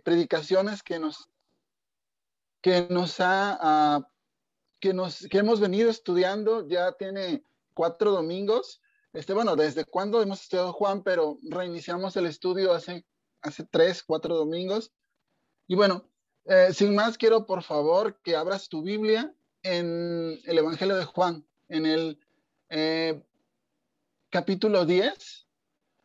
predicaciones que nos, que nos ha, ah, que nos, que hemos venido estudiando, ya tiene cuatro domingos. Este, bueno, desde cuándo hemos estudiado Juan, pero reiniciamos el estudio hace, hace tres, cuatro domingos. Y bueno, eh, sin más, quiero por favor que abras tu Biblia en el Evangelio de Juan, en el eh, capítulo 10.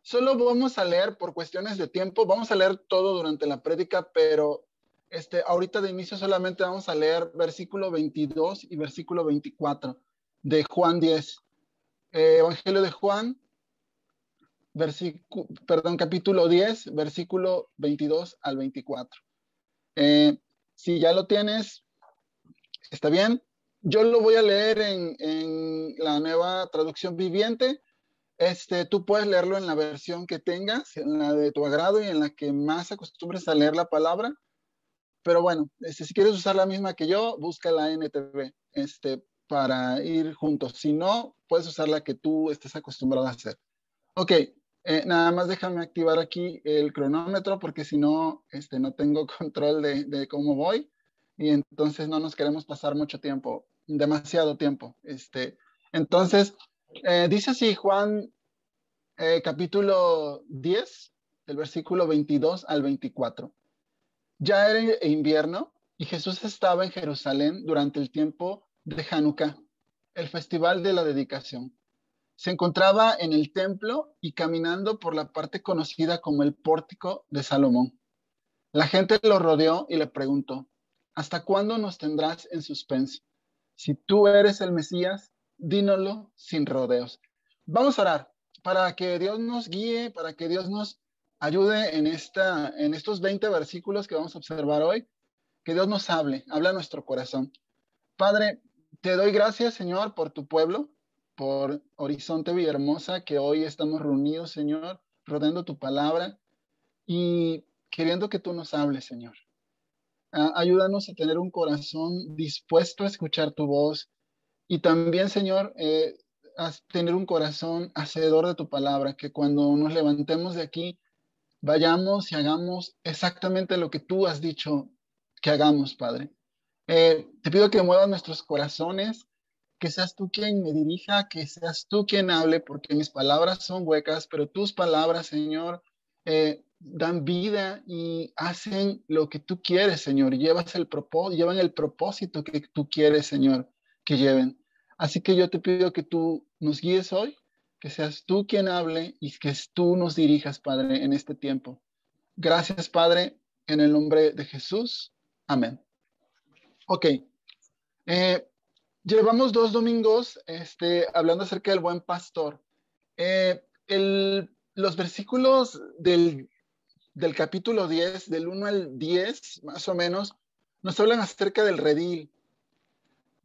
Solo vamos a leer por cuestiones de tiempo, vamos a leer todo durante la prédica, pero este, ahorita de inicio solamente vamos a leer versículo 22 y versículo 24 de Juan 10. Eh, Evangelio de Juan, perdón, capítulo 10, versículo 22 al 24. Eh, si ya lo tienes, está bien. Yo lo voy a leer en, la nueva traducción viviente. Este, tú puedes leerlo en la versión que tengas, en la de tu agrado y en la que más acostumbres a leer la palabra. Pero bueno, este, si quieres usar la misma que yo, busca la NTV este, para ir juntos. Si no, puedes usar la que tú estés acostumbrado a hacer. Ok, eh, nada más déjame activar aquí el cronómetro porque si no, este, no tengo control de, cómo voy y entonces no nos queremos pasar mucho tiempo, demasiado tiempo. Este, entonces, eh, dice así Juan eh, capítulo 10, del versículo 22 al 24. Ya era invierno y Jesús estaba en Jerusalén durante el tiempo de Hanukkah, el festival de la dedicación. Se encontraba en el templo y caminando por la parte conocida como el pórtico de Salomón. La gente lo rodeó y le preguntó, ¿hasta cuándo nos tendrás en suspenso? Si tú eres el Mesías, dínoslo sin rodeos. Vamos a orar para que Dios nos guíe, para que Dios nos ayude en, esta, en estos 20 versículos que vamos a observar hoy. Que Dios nos hable, habla a nuestro corazón. Padre, te doy gracias, Señor, por tu pueblo por Horizonte Villahermosa, que hoy estamos reunidos, Señor, rodeando tu palabra y queriendo que tú nos hables, Señor. ayúdanos a tener un corazón dispuesto a escuchar tu voz y también, Señor, eh, tener un corazón hacedor de tu palabra, que cuando nos levantemos de aquí, vayamos y hagamos exactamente lo que tú has dicho que hagamos, Padre. Eh, te pido que muevas nuestros corazones, que seas tú quien me dirija, que seas tú quien hable, porque mis palabras son huecas, pero tus palabras, Señor, eh, dan vida y hacen lo que tú quieres, Señor. Llevas el llevan el propósito que tú quieres, Señor, que lleven. Así que yo te pido que tú nos guíes hoy, que seas tú quien hable y que tú nos dirijas, Padre, en este tiempo. Gracias, Padre, en el nombre de Jesús. Amén. Ok. Eh, Llevamos dos domingos este, hablando acerca del buen pastor. Eh, los versículos del, capítulo 10, del 1 al 10, más o menos, nos hablan acerca del redil.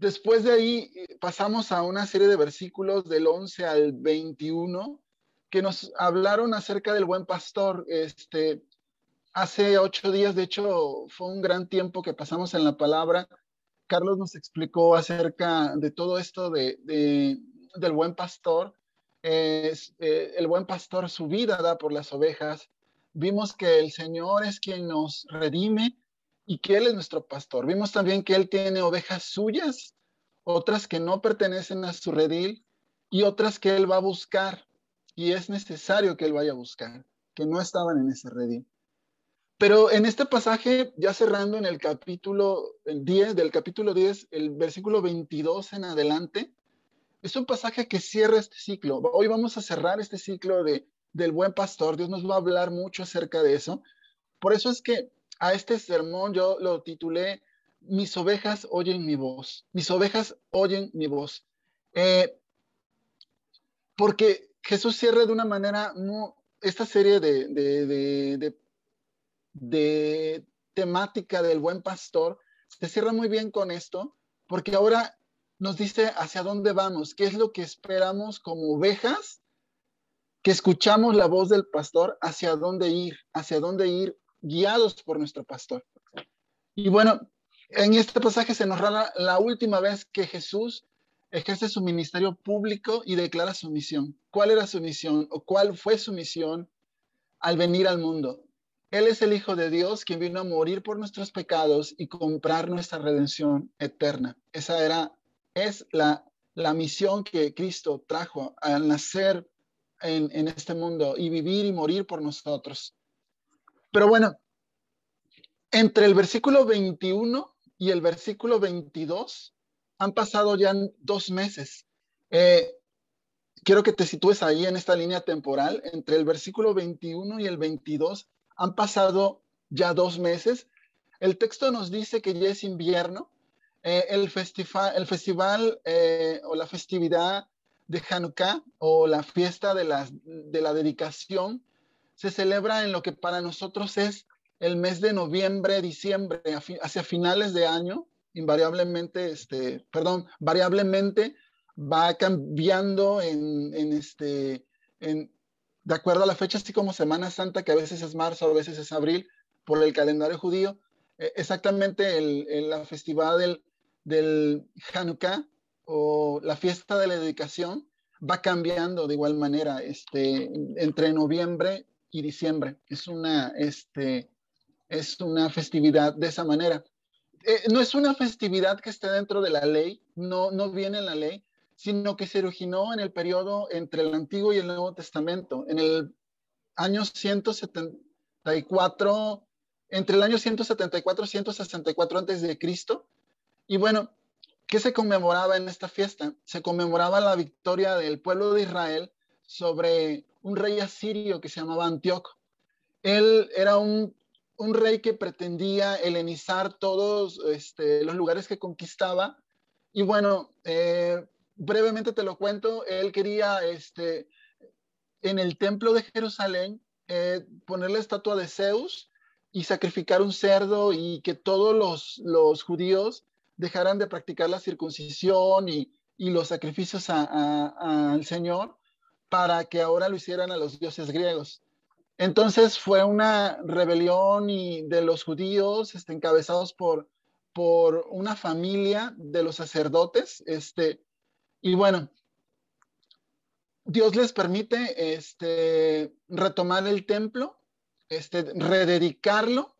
Después de ahí eh, pasamos a una serie de versículos del 11 al 21 que nos hablaron acerca del buen pastor. Este, hace ocho días, de hecho, fue un gran tiempo que pasamos en la palabra Carlos nos explicó acerca de todo esto de, del buen pastor. Eh, el buen pastor su vida da por las ovejas. Vimos que el Señor es quien nos redime y que Él es nuestro pastor. Vimos también que Él tiene ovejas suyas, otras que no pertenecen a su redil y otras que Él va a buscar. Y es necesario que Él vaya a buscar, que no estaban en ese redil. Pero en este pasaje, ya cerrando en el capítulo 10, del capítulo 10, el versículo 22 en adelante, es un pasaje que cierra este ciclo. Hoy vamos a cerrar este ciclo de, del buen pastor. Dios nos va a hablar mucho acerca de eso. Por eso es que a este sermón yo lo titulé Mis ovejas oyen mi voz. Mis ovejas oyen mi voz. Eh, porque Jesús cierra de una manera esta serie de, de de temática del buen pastor se cierra muy bien con esto, porque ahora nos dice hacia dónde vamos, qué es lo que esperamos como ovejas, que escuchamos la voz del pastor, hacia dónde ir, hacia dónde ir guiados por nuestro pastor. Y bueno, en este pasaje se nos narra la última vez que Jesús ejerce su ministerio público y declara su misión. ¿Cuál era su misión o cuál fue su misión al venir al mundo? Él es el Hijo de Dios quien vino a morir por nuestros pecados y comprar nuestra redención eterna. Esa era, es la, la misión que Cristo trajo al nacer en, en este mundo y vivir y morir por nosotros. Pero bueno, entre el versículo 21 y el versículo 22 han pasado ya dos meses. Eh, quiero que te sitúes ahí en esta línea temporal. Entre el versículo 21 y el 22 han pasado ya dos meses. El texto nos dice que ya es invierno. Eh, el, festival, el festival eh, o la festividad de Hanukkah o la fiesta de la, de la dedicación se celebra en lo que para nosotros es el mes de noviembre, diciembre, hacia finales de año, invariablemente, este, perdón, variablemente va cambiando en, este, en, de acuerdo a la fecha, así como Semana Santa, que a veces es marzo, a veces es abril, por el calendario judío. E, exactamente el, la festividad del, del Hanukkah o la fiesta de la dedicación va cambiando de igual manera este, entre noviembre y diciembre. Es una, este, es una festividad de esa manera. Eh, no es una festividad que esté dentro de la ley, no, no viene en la ley, sino que se originó en el periodo entre el Antiguo y el Nuevo Testamento, en el año 174, entre el año 174 y 164 antes de Cristo. Y bueno, ¿qué se conmemoraba en esta fiesta? Se conmemoraba la victoria del pueblo de Israel sobre un rey asirio que se llamaba Antíoco. Él era un un rey que pretendía helenizar todos este, los lugares que conquistaba. Y bueno, eh, brevemente te lo cuento, él quería este, en el templo de Jerusalén eh, poner la estatua de Zeus y sacrificar un cerdo y que todos los, judíos dejaran de practicar la circuncisión y, los sacrificios al Señor para que ahora lo hicieran a los dioses griegos. Entonces fue una rebelión y de los judíos este, encabezados por, por una familia de los sacerdotes. Este, y bueno, Dios les permite este, retomar el templo, este, rededicarlo,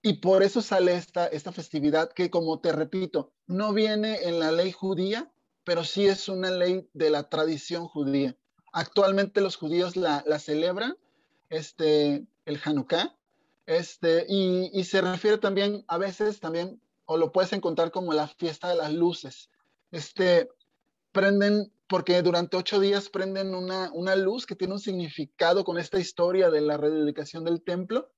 y por eso sale esta, esta festividad que, como te repito, no viene en la ley judía, pero sí es una ley de la tradición judía. Actualmente los judíos la, la celebran este, el Hanukkah, este, y, se refiere también a veces también, o lo puedes encontrar como la fiesta de las luces. Este, prenden, porque durante ocho días prenden una, una luz que tiene un significado con esta historia de la rededicación del templo.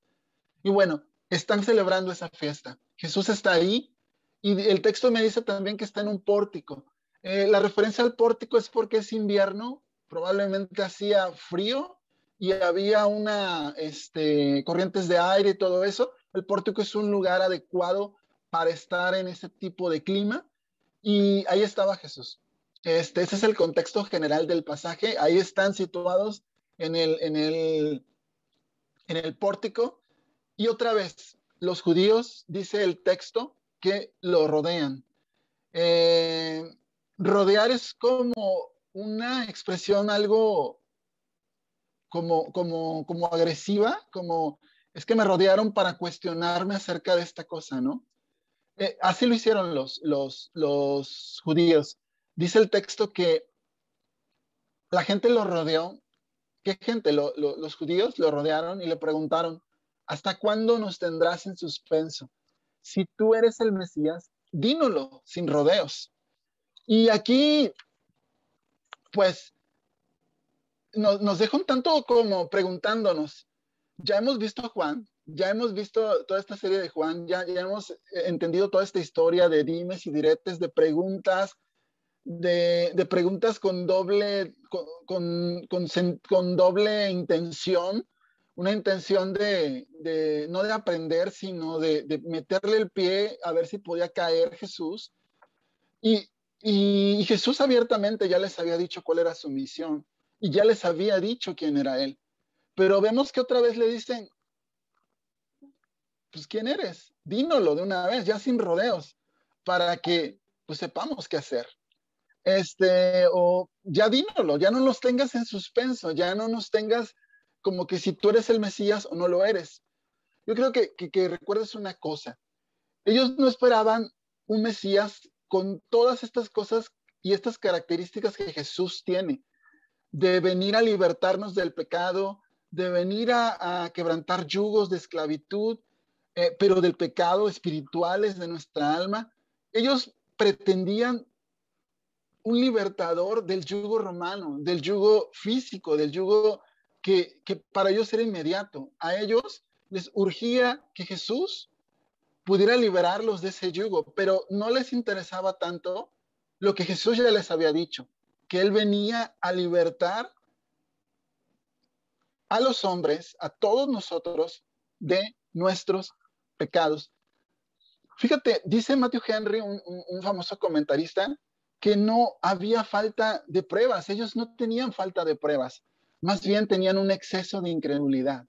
Y bueno, están celebrando esa fiesta. Jesús está ahí y el texto me dice también que está en un pórtico. Eh, la referencia al pórtico es porque es invierno, probablemente hacía frío y había una, este, corrientes de aire y todo eso, el pórtico es un lugar adecuado para estar en ese tipo de clima y ahí estaba Jesús. Este, ese es el contexto general del pasaje. Ahí están situados en el, pórtico. Y otra vez, los judíos, dice el texto, que lo rodean. Eh, rodear es como una expresión algo como, como, como agresiva, como es que me rodearon para cuestionarme acerca de esta cosa, ¿no? Eh, así lo hicieron los, los, los judíos. Dice el texto que la gente lo rodeó. ¿Qué gente? los judíos lo rodearon y le preguntaron, ¿hasta cuándo nos tendrás en suspenso? Si tú eres el Mesías, dínoslo sin rodeos. Y aquí, pues, nos, nos deja un tanto como preguntándonos, ya hemos visto a Juan, ya hemos visto toda esta serie de Juan, ya, ya hemos entendido toda esta historia de dimes y diretes, de preguntas, de, de preguntas con doble, con, con, con, doble intención, una intención de, de, no de aprender, sino de, de, meterle el pie a ver si podía caer Jesús. Y, y Jesús abiertamente ya les había dicho cuál era su misión y ya les había dicho quién era él. Pero vemos que otra vez le dicen, pues ¿quién eres? Dínoslo de una vez, ya sin rodeos, para que pues sepamos qué hacer. Este, o ya dínoslo, ya no nos tengas en suspenso, ya no nos tengas como que si tú eres el Mesías o no lo eres. Yo creo que, que, que recuerdes una cosa. Ellos no esperaban un Mesías con todas estas cosas y estas características que Jesús tiene, de venir a libertarnos del pecado, de venir a, quebrantar yugos de esclavitud, eh, pero del pecado espirituales de nuestra alma. Ellos pretendían un libertador del yugo romano, del yugo físico, del yugo que, que para ellos era inmediato. A ellos les urgía que Jesús pudiera liberarlos de ese yugo, pero no les interesaba tanto lo que Jesús ya les había dicho, que Él venía a libertar a los hombres, a todos nosotros, de nuestros pecados. Fíjate, dice Matthew Henry, un, famoso comentarista, que no había falta de pruebas, ellos no tenían falta de pruebas, más bien tenían un exceso de incredulidad.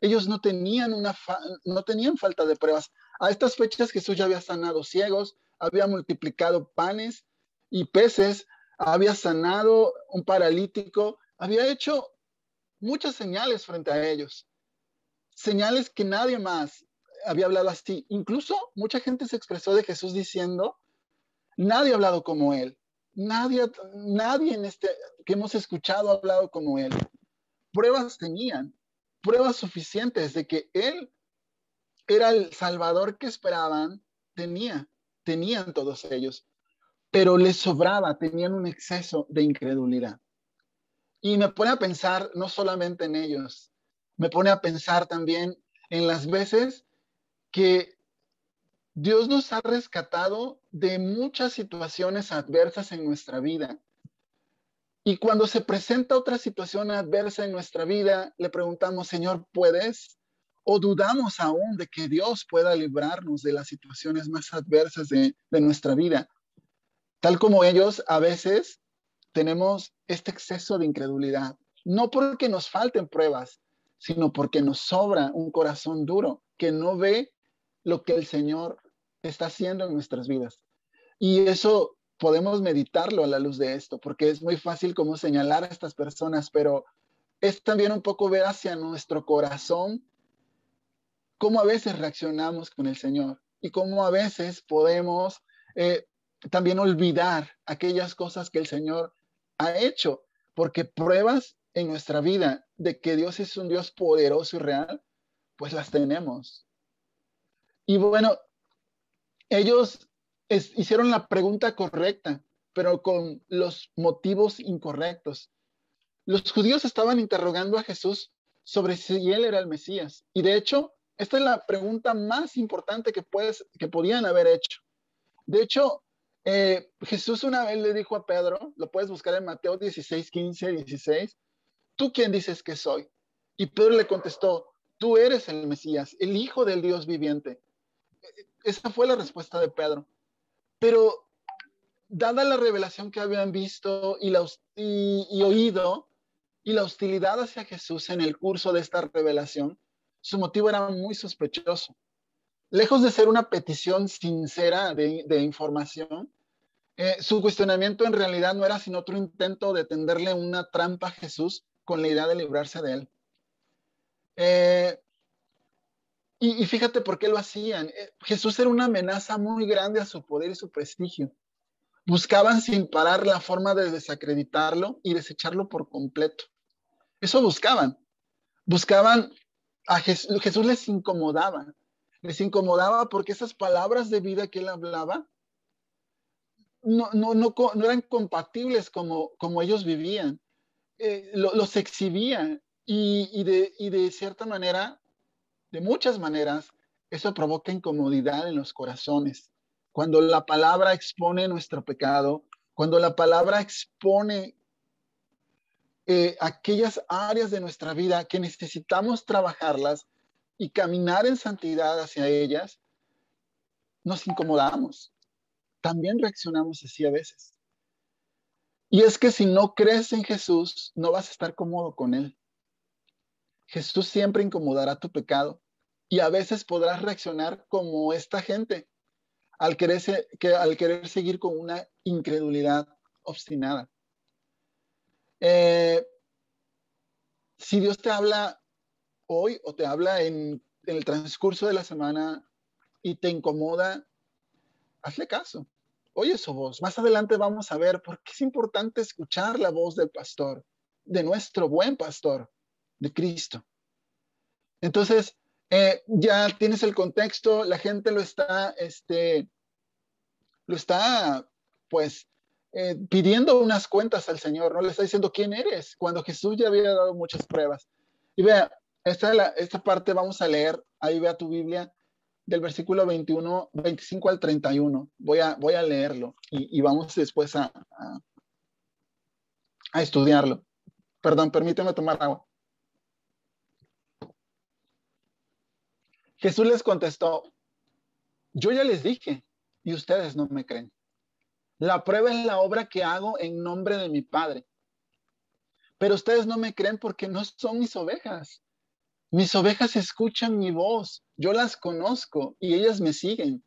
Ellos no tenían, una no tenían falta de pruebas. A estas fechas Jesús ya había sanado ciegos, había multiplicado panes y peces, había sanado un paralítico, había hecho muchas señales frente a ellos. Señales que nadie más había hablado así. Incluso mucha gente se expresó de Jesús diciendo, nadie ha hablado como él. Nadie, nadie en este que hemos escuchado ha hablado como él. Pruebas tenían, pruebas suficientes de que él era el Salvador que esperaban, tenía, tenían todos ellos, pero les sobraba, tenían un exceso de incredulidad. Y me pone a pensar no solamente en ellos, me pone a pensar también en las veces que Dios nos ha rescatado de muchas situaciones adversas en nuestra vida. Y cuando se presenta otra situación adversa en nuestra vida, le preguntamos, Señor, ¿puedes? O dudamos aún de que Dios pueda librarnos de las situaciones más adversas de, nuestra vida. Tal como ellos, a veces tenemos este exceso de incredulidad, no porque nos falten pruebas, sino porque nos sobra un corazón duro que no ve lo que el Señor está haciendo en nuestras vidas. Y eso podemos meditarlo a la luz de esto, porque es muy fácil como señalar a estas personas, pero es también un poco ver hacia nuestro corazón cómo a veces reaccionamos con el Señor y cómo a veces podemos eh, también olvidar aquellas cosas que el Señor ha hecho, porque pruebas en nuestra vida de que Dios es un Dios poderoso y real, pues las tenemos. Y bueno, ellos hicieron la pregunta correcta, pero con los motivos incorrectos. Los judíos estaban interrogando a Jesús sobre si él era el Mesías. Y de hecho, esta es la pregunta más importante que, puedes, que podían haber hecho. De hecho, eh, Jesús una vez le dijo a Pedro, lo puedes buscar en Mateo 16, 15, 16, ¿tú quién dices que soy? Y Pedro le contestó, tú eres el Mesías, el Hijo del Dios viviente. Esa fue la respuesta de Pedro. Pero dada la revelación que habían visto y, la, y oído y la hostilidad hacia Jesús en el curso de esta revelación, su motivo era muy sospechoso. Lejos de ser una petición sincera de, información, eh, su cuestionamiento en realidad no era sino otro intento de tenderle una trampa a Jesús con la idea de librarse de él. Eh, y, fíjate por qué lo hacían. Eh, Jesús era una amenaza muy grande a su poder y su prestigio. Buscaban sin parar la forma de desacreditarlo y desecharlo por completo. Eso buscaban. Buscaban a Jesús, les incomodaba, les incomodaba porque esas palabras de vida que él hablaba no, no, no, no eran compatibles como, como ellos vivían, eh, los exhibían y, y, de, y de cierta manera, de muchas maneras, eso provoca incomodidad en los corazones. Cuando la palabra expone nuestro pecado, cuando la palabra expone eh, aquellas áreas de nuestra vida que necesitamos trabajarlas y caminar en santidad hacia ellas, nos incomodamos. También reaccionamos así a veces. Y es que si no crees en Jesús, no vas a estar cómodo con Él. Jesús siempre incomodará tu pecado y a veces podrás reaccionar como esta gente al querer, que, al querer seguir con una incredulidad obstinada. Eh, si Dios te habla hoy o te habla en, el transcurso de la semana y te incomoda, hazle caso. Oye su voz. Más adelante vamos a ver por qué es importante escuchar la voz del pastor, de nuestro buen pastor, de Cristo. Entonces, eh, ya tienes el contexto, la gente lo está, este, lo está, pues, eh, pidiendo unas cuentas al Señor, ¿no? Le está diciendo quién eres, cuando Jesús ya había dado muchas pruebas. Y vea, esta, esta parte vamos a leer, ahí vea tu Biblia, del versículo 21, 25 al 31. Voy a, voy a leerlo y, vamos después a, a estudiarlo. Perdón, permíteme tomar agua. Jesús les contestó, yo ya les dije y ustedes no me creen. La prueba es la obra que hago en nombre de mi Padre. Pero ustedes no me creen porque no son mis ovejas. Mis ovejas escuchan mi voz, yo las conozco y ellas me siguen.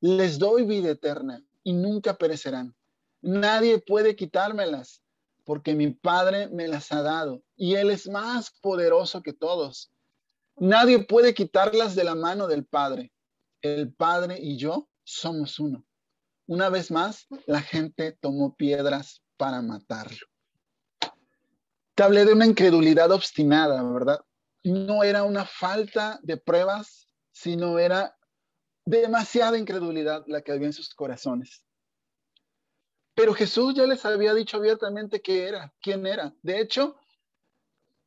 Les doy vida eterna y nunca perecerán. Nadie puede quitármelas porque mi Padre me las ha dado y Él es más poderoso que todos. Nadie puede quitarlas de la mano del Padre. El Padre y yo somos uno. Una vez más, la gente tomó piedras para matarlo. Te hablé de una incredulidad obstinada, ¿verdad? No era una falta de pruebas, sino era demasiada incredulidad la que había en sus corazones. Pero Jesús ya les había dicho abiertamente qué era, quién era. De hecho,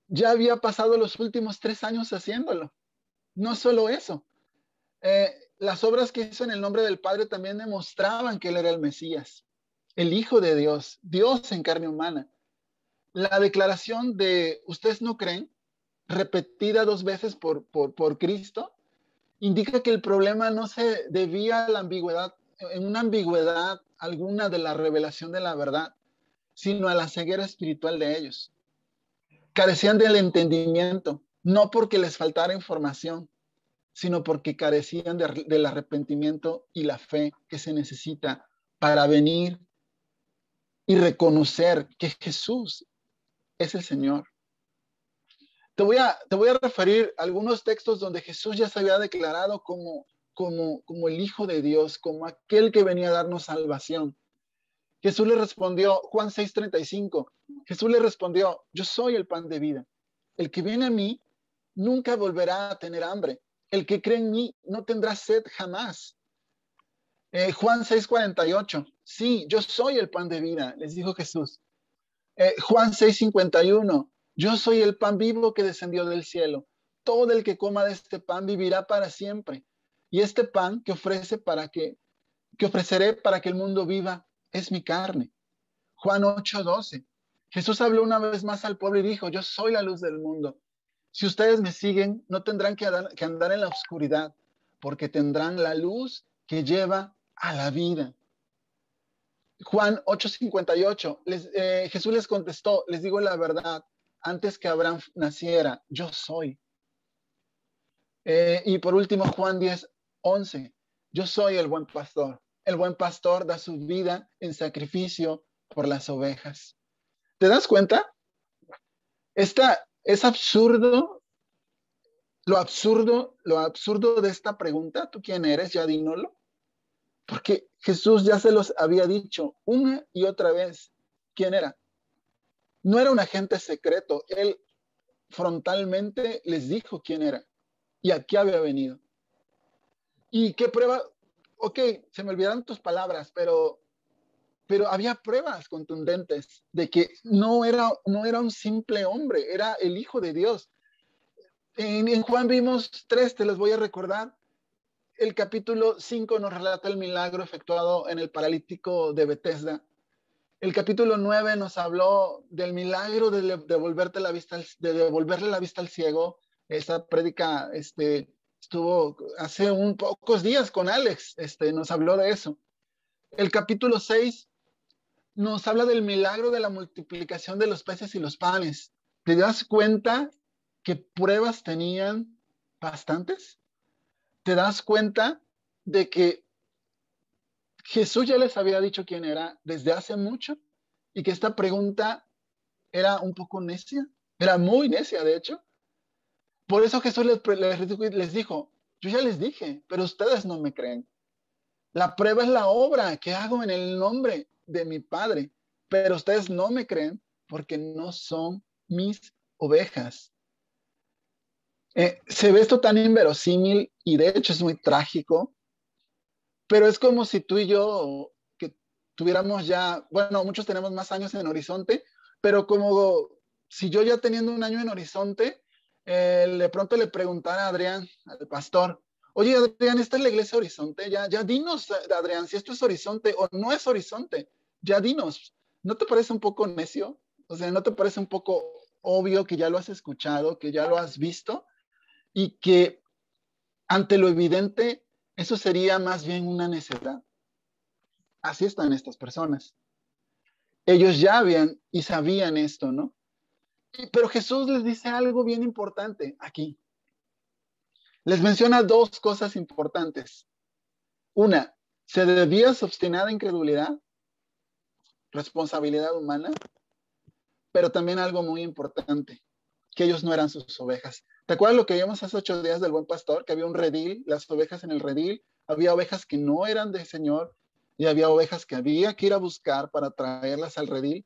ya había pasado los últimos tres años haciéndolo. No solo eso, eh, las obras que hizo en el nombre del Padre también demostraban que Él era el Mesías, el Hijo de Dios, Dios en carne humana. La declaración de ustedes no creen, repetida dos veces por, por, por Cristo, indica que el problema no se debía a la ambigüedad, en una ambigüedad alguna de la revelación de la verdad, sino a la ceguera espiritual de ellos carecían del entendimiento, no porque les faltara información, sino porque carecían del arrepentimiento y la fe que se necesita para venir y reconocer que Jesús es el Señor. Te voy a, te voy a referir a algunos textos donde Jesús ya se había declarado como, como, como el Hijo de Dios, como aquel que venía a darnos salvación. Jesús le respondió, Juan 6:35, Jesús le respondió, yo soy el pan de vida. El que viene a mí nunca volverá a tener hambre. El que cree en mí no tendrá sed jamás. Eh, Juan 6:48, sí, yo soy el pan de vida, les dijo Jesús. Eh, Juan 6:51, yo soy el pan vivo que descendió del cielo. Todo el que coma de este pan vivirá para siempre. Y este pan que ofrece para que, que ofreceré para que el mundo viva es mi carne. Juan 8:12. Jesús habló una vez más al pueblo y dijo, yo soy la luz del mundo. Si ustedes me siguen, no tendrán que andar, en la oscuridad, porque tendrán la luz que lleva a la vida. Juan 8:58, eh, Jesús les contestó, les digo la verdad, antes que Abraham naciera, yo soy. Eh, y por último, Juan 10:11, yo soy el buen pastor. El buen pastor da su vida en sacrificio por las ovejas. ¿Te das cuenta? Esta, es absurdo, lo absurdo, lo absurdo de esta pregunta, ¿tú quién eres? Ya dínolo. Porque Jesús ya se los había dicho una y otra vez quién era. No era un agente secreto, él frontalmente les dijo quién era y a qué había venido. ¿Y qué prueba? ok, se me olvidaron tus palabras, pero, pero había pruebas contundentes de que no era, no era un simple hombre, era el Hijo de Dios. En, en Juan vimos tres, te los voy a recordar. El capítulo 5 nos relata el milagro efectuado en el paralítico de Bethesda. El capítulo 9 nos habló del milagro de, devolverte la vista, de devolverle la vista al ciego. Esa prédica este, estuvo hace un pocos días con Alex, este, nos habló de eso. El capítulo 6 nos habla del milagro de la multiplicación de los peces y los panes. ¿Te das cuenta que pruebas tenían bastantes? ¿Te das cuenta de que Jesús ya les había dicho quién era desde hace mucho y que esta pregunta era un poco necia? Era muy necia, de hecho. Por eso Jesús les, dijo, yo ya les dije, pero ustedes no me creen. La prueba es la obra que hago en el nombre de mi Padre, pero ustedes no me creen porque no son mis ovejas. Eh, se ve esto tan inverosímil y de hecho es muy trágico, pero es como si tú y yo que tuviéramos ya, bueno, muchos tenemos más años en Horizonte, pero como si yo ya teniendo un año en Horizonte, eh, de pronto le preguntara a Adrián, al pastor, oye Adrián, ¿esta es la iglesia Horizonte? Ya, ya dinos, Adrián, si esto es Horizonte o no es Horizonte, ya dinos. ¿No te parece un poco necio? O sea, ¿no te parece un poco obvio que ya lo has escuchado, que ya lo has visto? y que ante lo evidente, eso sería más bien una necedad. Así están estas personas. Ellos ya habían y sabían esto, ¿no? Pero Jesús les dice algo bien importante aquí. Les menciona dos cosas importantes. Una, se debía su obstinada incredulidad, responsabilidad humana, pero también algo muy importante, que ellos no eran sus ovejas. ¿Te acuerdas lo que vimos hace ocho días del buen pastor? Que había un redil, las ovejas en el redil, había ovejas que no eran del Señor y había ovejas que había que ir a buscar para traerlas al redil.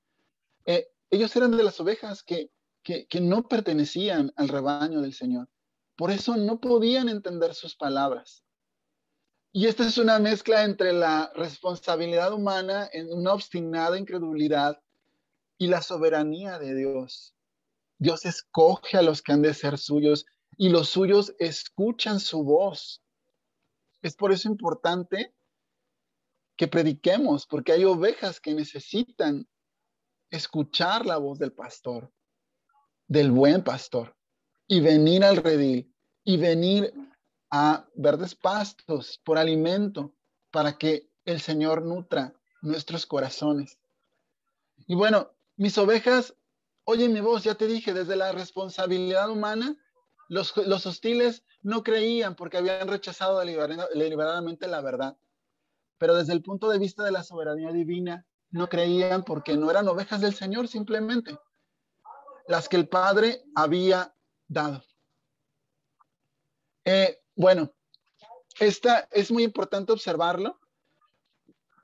Eh, ellos eran de las ovejas que, que, que no pertenecían al rebaño del Señor. Por eso no podían entender sus palabras. Y esta es una mezcla entre la responsabilidad humana, en una obstinada incredulidad, y la soberanía de Dios. Dios escoge a los que han de ser suyos y los suyos escuchan su voz. Es por eso importante que prediquemos, porque hay ovejas que necesitan escuchar la voz del pastor, del buen pastor, y venir al redil, y venir a verdes pastos por alimento, para que el Señor nutra nuestros corazones. Y bueno, mis ovejas Oye mi voz, ya te dije, desde la responsabilidad humana, los, hostiles no creían porque habían rechazado deliberadamente la verdad. Pero desde el punto de vista de la soberanía divina, no creían porque no eran ovejas del Señor simplemente, las que el Padre había dado. Eh, bueno, esta es muy importante observarlo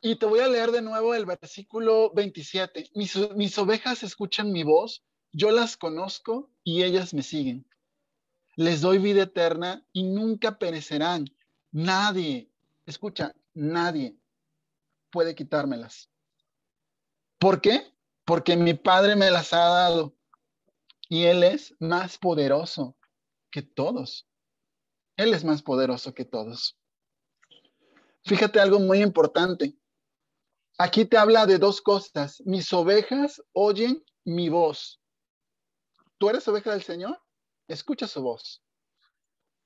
y te voy a leer de nuevo el versículo 27. Mis, ovejas escuchan mi voz, yo las conozco y ellas me siguen. Les doy vida eterna y nunca perecerán. Nadie, escucha, nadie puede quitármelas. ¿Por qué? Porque mi Padre me las ha dado y Él es más poderoso que todos. Él es más poderoso que todos. Fíjate algo muy importante. Aquí te habla de dos cosas. Mis ovejas oyen mi voz. ¿Tú eres oveja del Señor? Escucha su voz.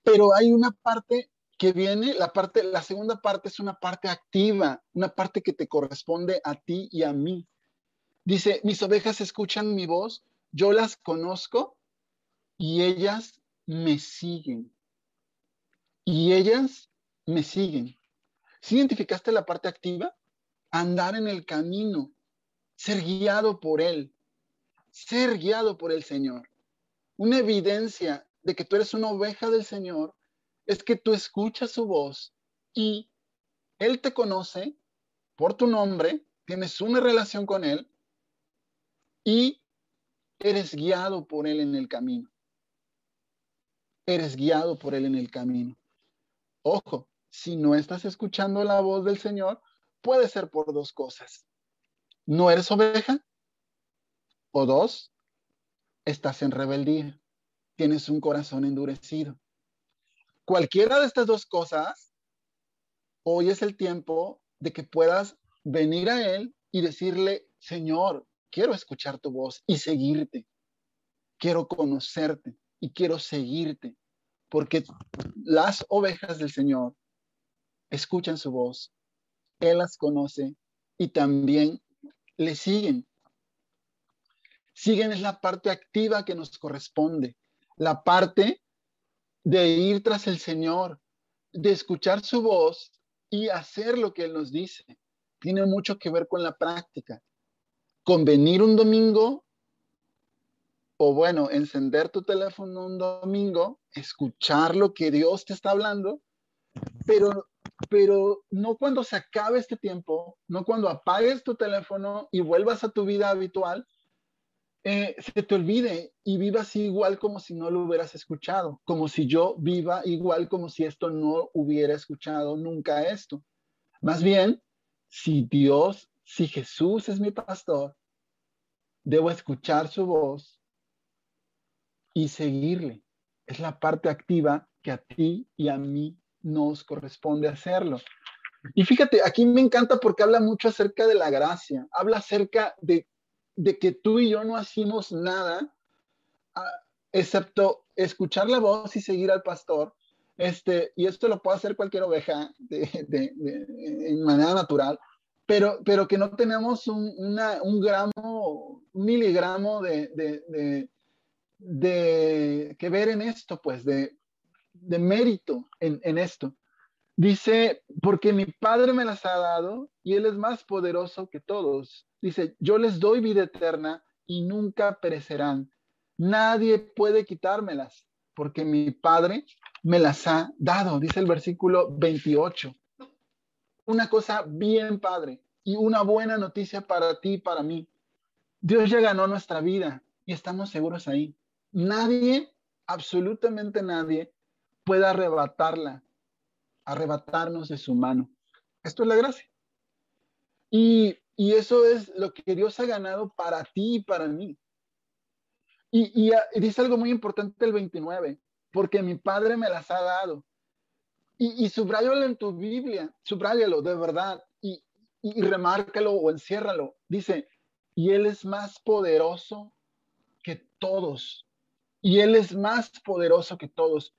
Pero hay una parte que viene, la parte, la segunda parte es una parte activa, una parte que te corresponde a ti y a mí. Dice, mis ovejas escuchan mi voz, yo las conozco y ellas me siguen. Y ellas me siguen. ¿Sí identificaste la parte activa? andar en el camino, ser guiado por Él, ser guiado por el Señor. Una evidencia de que tú eres una oveja del Señor es que tú escuchas su voz y Él te conoce por tu nombre, tienes una relación con Él y eres guiado por Él en el camino. Eres guiado por Él en el camino. Ojo, si no estás escuchando la voz del Señor, puede ser por dos cosas. No eres oveja. O dos, estás en rebeldía. Tienes un corazón endurecido. Cualquiera de estas dos cosas, hoy es el tiempo de que puedas venir a Él y decirle, Señor, quiero escuchar tu voz y seguirte. Quiero conocerte y quiero seguirte. Porque las ovejas del Señor escuchan su voz él las conoce y también le siguen. Siguen es la parte activa que nos corresponde, la parte de ir tras el Señor, de escuchar su voz y hacer lo que Él nos dice. Tiene mucho que ver con la práctica, con venir un domingo o bueno, encender tu teléfono un domingo, escuchar lo que Dios te está hablando, pero, pero no cuando se acabe este tiempo, no cuando apagues tu teléfono y vuelvas a tu vida habitual, eh, se te olvide y vivas igual como si no lo hubieras escuchado, como si yo viva igual como si esto no hubiera escuchado nunca esto. Más bien, si Dios, si Jesús es mi pastor, debo escuchar su voz y seguirle. Es la parte activa que a ti y a mí nos corresponde hacerlo. Y fíjate, aquí me encanta porque habla mucho acerca de la gracia, habla acerca de de que tú y yo no hacemos nada ah, excepto escuchar la voz y seguir al pastor. Este, y esto lo puede hacer cualquier oveja de, de, en manera natural, pero, pero que no tenemos un, una, un gramo, un miligramo de, de, que ver en esto, pues, de, mérito en, en esto. Dice, porque mi Padre me las ha dado y Él es más poderoso que todos. Dice, yo les doy vida eterna y nunca perecerán. Nadie puede quitármelas porque mi Padre me las ha dado, dice el versículo 28. Una cosa bien padre y una buena noticia para ti y para mí. Dios ya ganó nuestra vida y estamos seguros ahí. Nadie, absolutamente nadie, puede arrebatarla arrebatarnos de su mano. Esto es la gracia. Y, eso es lo que Dios ha ganado para ti y para mí. Y, dice algo muy importante el 29, porque mi Padre me las ha dado. Y, y subrayalo en tu Biblia, subráyalo de verdad y, y remárcalo o enciérralo. Dice, y Él es más poderoso que todos. Y Él es más poderoso que todos.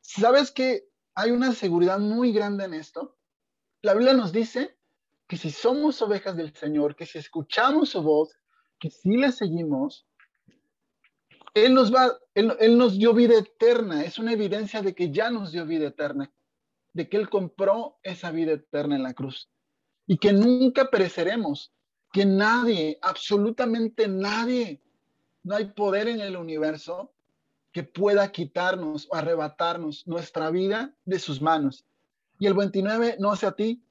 ¿Sabes qué? hay una seguridad muy grande en esto. La Biblia nos dice que si somos ovejas del Señor, que si escuchamos su voz, que si le seguimos, Él nos va, él, él nos dio vida eterna. Es una evidencia de que ya nos dio vida eterna, de que Él compró esa vida eterna en la cruz y que nunca pereceremos, que nadie, absolutamente nadie, no hay poder en el universo que pueda quitarnos o arrebatarnos nuestra vida de sus manos. Y el 29, no sé a ti,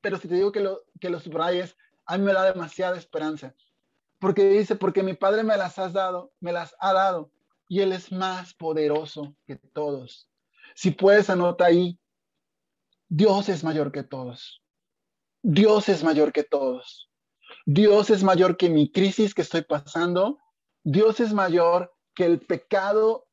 pero si te digo que, lo, que los subrayes, a mí me da demasiada esperanza. Porque dice, porque mi Padre me las has dado, me las ha dado, y Él es más poderoso que todos. Si puedes, anota ahí, Dios es mayor que todos. Dios es mayor que todos. Dios es mayor que mi crisis que estoy pasando. Dios es mayor que el pecado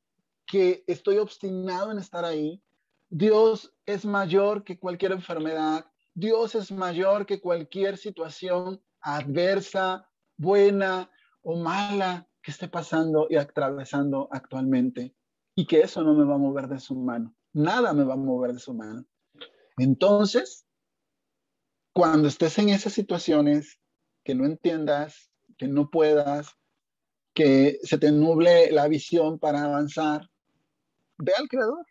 que estoy obstinado en estar ahí, Dios es mayor que cualquier enfermedad, Dios es mayor que cualquier situación adversa, buena o mala que esté pasando y atravesando actualmente. Y que eso no me va a mover de su mano. Nada me va a mover de su mano. Entonces, cuando estés en esas situaciones que no entiendas, que no puedas, que se te nuble la visión para avanzar, ve al Creador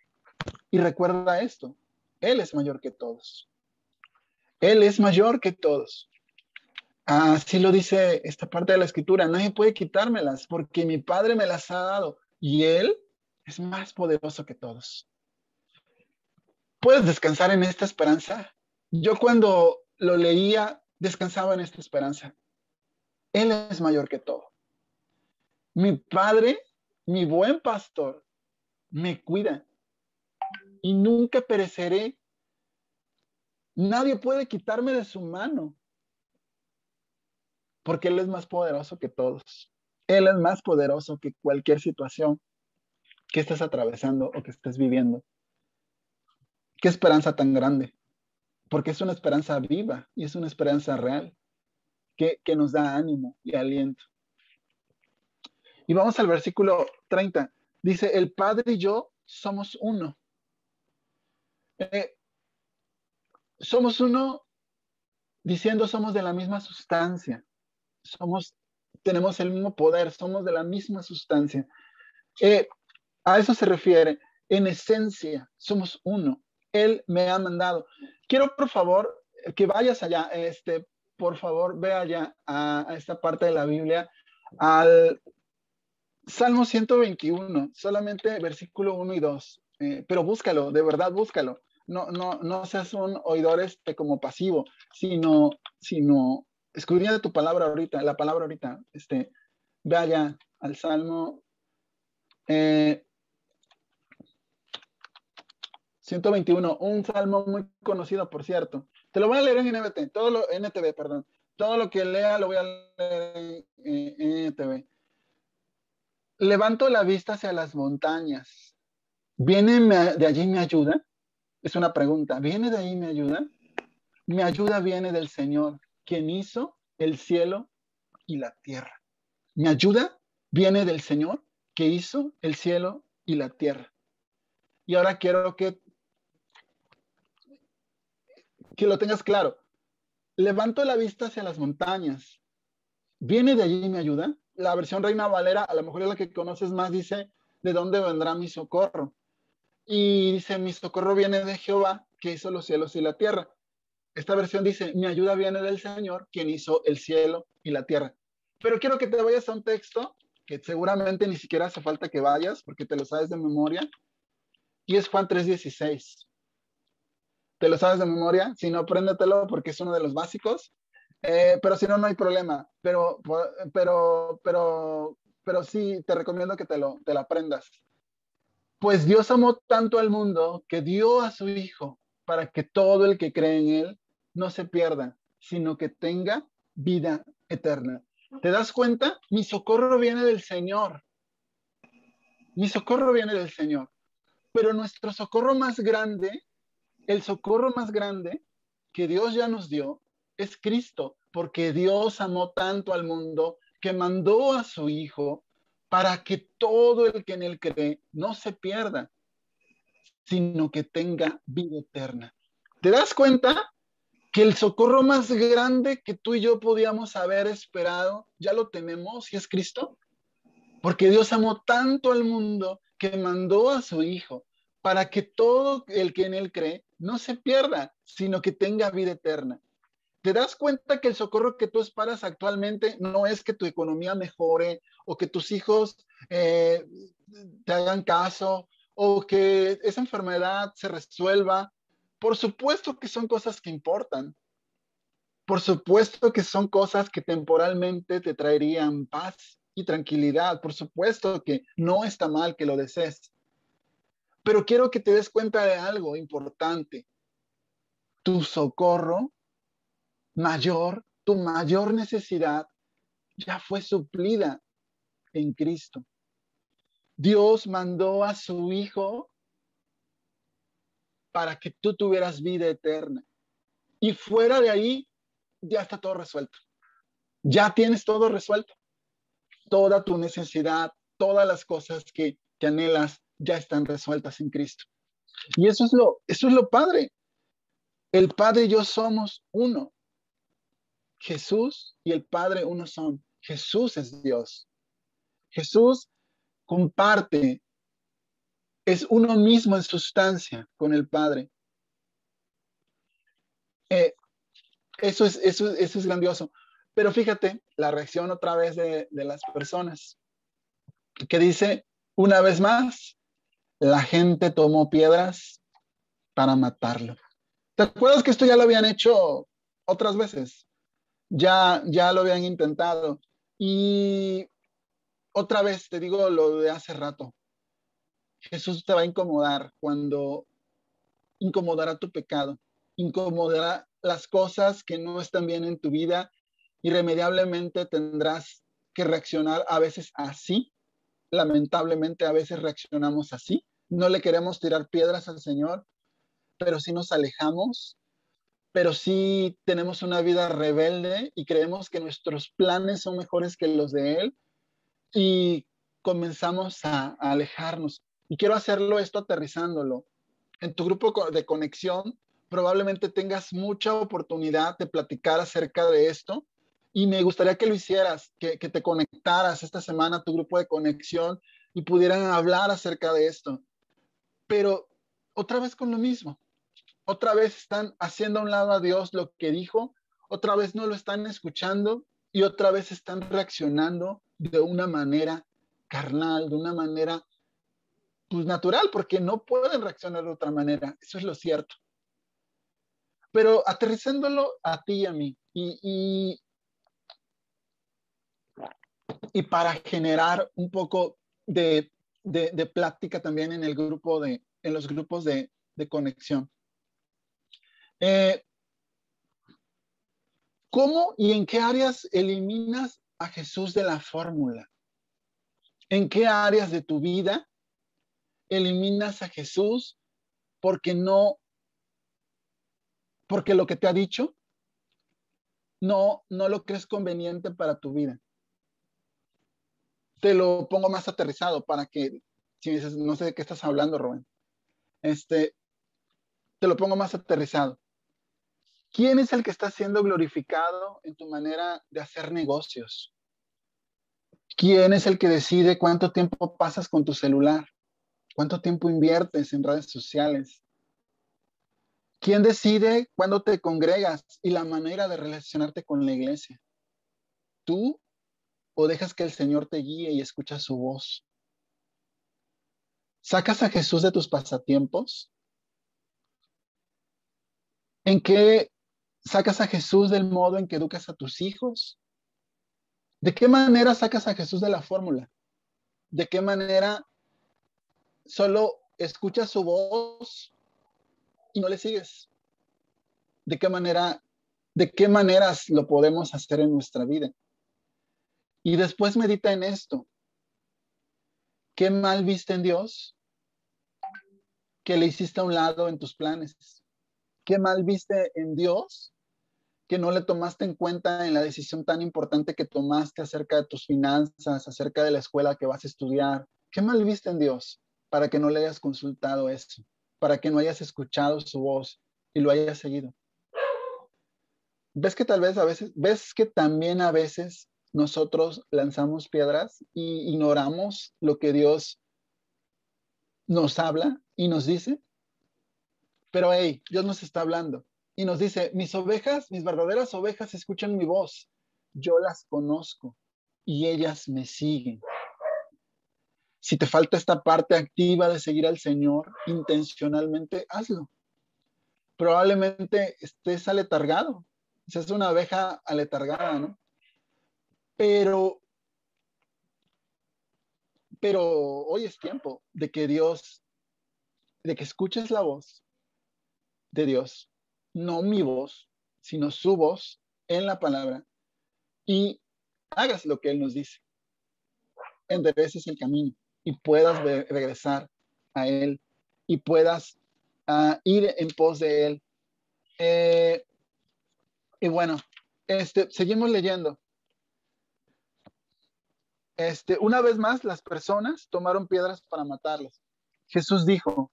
y recuerda esto. Él es mayor que todos. Él es mayor que todos. Así lo dice esta parte de la escritura. Nadie puede quitármelas porque mi Padre me las ha dado y Él es más poderoso que todos. ¿Puedes descansar en esta esperanza? Yo cuando lo leía, descansaba en esta esperanza. Él es mayor que todo. Mi padre, mi buen pastor, me cuida y nunca pereceré. Nadie puede quitarme de su mano porque Él es más poderoso que todos. Él es más poderoso que cualquier situación que estés atravesando o que estés viviendo. Qué esperanza tan grande, porque es una esperanza viva y es una esperanza real que, que nos da ánimo y aliento. Y vamos al versículo 30. Dice, el Padre y yo somos uno. Eh, somos uno diciendo somos de la misma sustancia. Somos, tenemos el mismo poder, somos de la misma sustancia. Eh, a eso se refiere. En esencia, somos uno. Él me ha mandado. Quiero, por favor, que vayas allá. Este, por favor, ve allá a, a esta parte de la Biblia, al Salmo 121, solamente versículo 1 y 2. Eh, pero búscalo, de verdad búscalo. No, no, no seas un oidor este como pasivo, sino, sino escudriña tu palabra ahorita, la palabra ahorita. Este, ve allá al Salmo 121, eh, un salmo muy conocido, por cierto. Te lo voy a leer en NBT, todo lo, NTV, perdón. Todo lo que lea lo voy a leer en NTV. Levanto la vista hacia las montañas. ¿Viene de allí mi ayuda? Es una pregunta. ¿Viene de allí mi ayuda? Mi ayuda viene del Señor, quien hizo el cielo y la tierra. Mi ayuda viene del Señor, que hizo el cielo y la tierra. Y ahora quiero que, que lo tengas claro. Levanto la vista hacia las montañas. ¿Viene de allí mi ayuda? La versión Reina Valera, a lo mejor es la que conoces más, dice, ¿de dónde vendrá mi socorro? Y dice, mi socorro viene de Jehová, que hizo los cielos y la tierra. Esta versión dice, mi ayuda viene del Señor, quien hizo el cielo y la tierra. Pero quiero que te vayas a un texto que seguramente ni siquiera hace falta que vayas, porque te lo sabes de memoria, y es Juan 3:16. ¿Te lo sabes de memoria? Si no, apréndetelo porque es uno de los básicos. Eh, pero si no, no hay problema. Pero, pero, pero, pero sí, te recomiendo que te lo, te lo aprendas. Pues Dios amó tanto al mundo que dio a su Hijo para que todo el que cree en Él no se pierda, sino que tenga vida eterna. ¿Te das cuenta? Mi socorro viene del Señor. Mi socorro viene del Señor. Pero nuestro socorro más grande, el socorro más grande que Dios ya nos dio, es Cristo, porque Dios amó tanto al mundo que mandó a su Hijo para que todo el que en él cree no se pierda, sino que tenga vida eterna. ¿Te das cuenta que el socorro más grande que tú y yo podíamos haber esperado, ya lo tenemos y es Cristo? Porque Dios amó tanto al mundo que mandó a su Hijo para que todo el que en él cree no se pierda, sino que tenga vida eterna. ¿Te das cuenta que el socorro que tú esperas actualmente no es que tu economía mejore o que tus hijos eh, te hagan caso o que esa enfermedad se resuelva? Por supuesto que son cosas que importan. Por supuesto que son cosas que temporalmente te traerían paz y tranquilidad. Por supuesto que no está mal que lo desees. Pero quiero que te des cuenta de algo importante. Tu socorro mayor, tu mayor necesidad ya fue suplida en Cristo. Dios mandó a su Hijo para que tú tuvieras vida eterna. Y fuera de ahí, ya está todo resuelto. Ya tienes todo resuelto. Toda tu necesidad, todas las cosas que te anhelas, ya están resueltas en Cristo. Y eso es lo, eso es lo padre. El Padre y yo somos uno. Jesús y el Padre uno son. Jesús es Dios. Jesús comparte, es uno mismo en sustancia con el Padre. Eh, eso, es, eso, eso, es grandioso. Pero fíjate la reacción otra vez de, de las personas, que dice, una vez más, la gente tomó piedras para matarlo. ¿Te acuerdas que esto ya lo habían hecho otras veces? Ya, ya lo habían intentado. Y otra vez te digo lo de hace rato. Jesús te va a incomodar cuando incomodará tu pecado, incomodará las cosas que no están bien en tu vida. Irremediablemente tendrás que reaccionar a veces así. Lamentablemente a veces reaccionamos así. No le queremos tirar piedras al Señor, pero si nos alejamos pero sí tenemos una vida rebelde y creemos que nuestros planes son mejores que los de Él y comenzamos a, alejarnos. Y quiero hacerlo esto aterrizándolo. En tu grupo de conexión probablemente tengas mucha oportunidad de platicar acerca de esto y me gustaría que lo hicieras, que, que te conectaras esta semana a tu grupo de conexión y pudieran hablar acerca de esto. Pero otra vez con lo mismo, otra vez están haciendo a un lado a Dios lo que dijo, otra vez no lo están escuchando y otra vez están reaccionando de una manera carnal, de una manera pues natural, porque no pueden reaccionar de otra manera. Eso es lo cierto. Pero aterrizándolo a ti y a mí, y, y, para generar un poco de, de, plática también en el grupo de, en los grupos de, de conexión. Eh, ¿Cómo y en qué áreas eliminas a Jesús de la fórmula? ¿En qué áreas de tu vida eliminas a Jesús porque no, porque lo que te ha dicho no, no lo crees conveniente para tu vida? Te lo pongo más aterrizado para que, si dices, no sé de qué estás hablando, Rubén, este, te lo pongo más aterrizado. ¿Quién es el que está siendo glorificado en tu manera de hacer negocios? ¿Quién es el que decide cuánto tiempo pasas con tu celular? ¿Cuánto tiempo inviertes en redes sociales? ¿Quién decide cuándo te congregas y la manera de relacionarte con la iglesia? ¿Tú o dejas que el Señor te guíe y escuchas su voz? ¿Sacas a Jesús de tus pasatiempos? ¿En qué sacas a Jesús del modo en que educas a tus hijos? ¿De qué manera sacas a Jesús de la fórmula? ¿De qué manera solo escuchas su voz y no le sigues? ¿De qué manera, de qué maneras lo podemos hacer en nuestra vida? Y después medita en esto. ¿Qué mal viste en Dios? Que le hiciste a un lado en tus planes. ¿Qué mal viste en Dios? que no le tomaste en cuenta en la decisión tan importante que tomaste acerca de tus finanzas, acerca de la escuela que vas a estudiar? ¿Qué mal viste en Dios para que no le hayas consultado eso, para que no hayas escuchado su voz y lo hayas seguido? ¿Ves que tal vez a veces, ves que también a veces nosotros lanzamos piedras y ignoramos lo que Dios nos habla y nos dice? Pero hey, Dios nos está hablando y nos dice, mis ovejas, mis verdaderas ovejas escuchan mi voz, yo las conozco y ellas me siguen. Si te falta esta parte activa de seguir al Señor intencionalmente, hazlo. Probablemente estés aletargado, seas una oveja aletargada, ¿no? Pero, pero hoy es tiempo de que Dios, de que escuches la voz de Dios no mi voz, sino su voz en la palabra y hagas lo que Él nos dice. Endereces el camino y puedas regresar a Él y puedas ah, ir en pos de Él. Eh, y bueno, este, seguimos leyendo. Este, una vez más, las personas tomaron piedras para matarlos. Jesús dijo,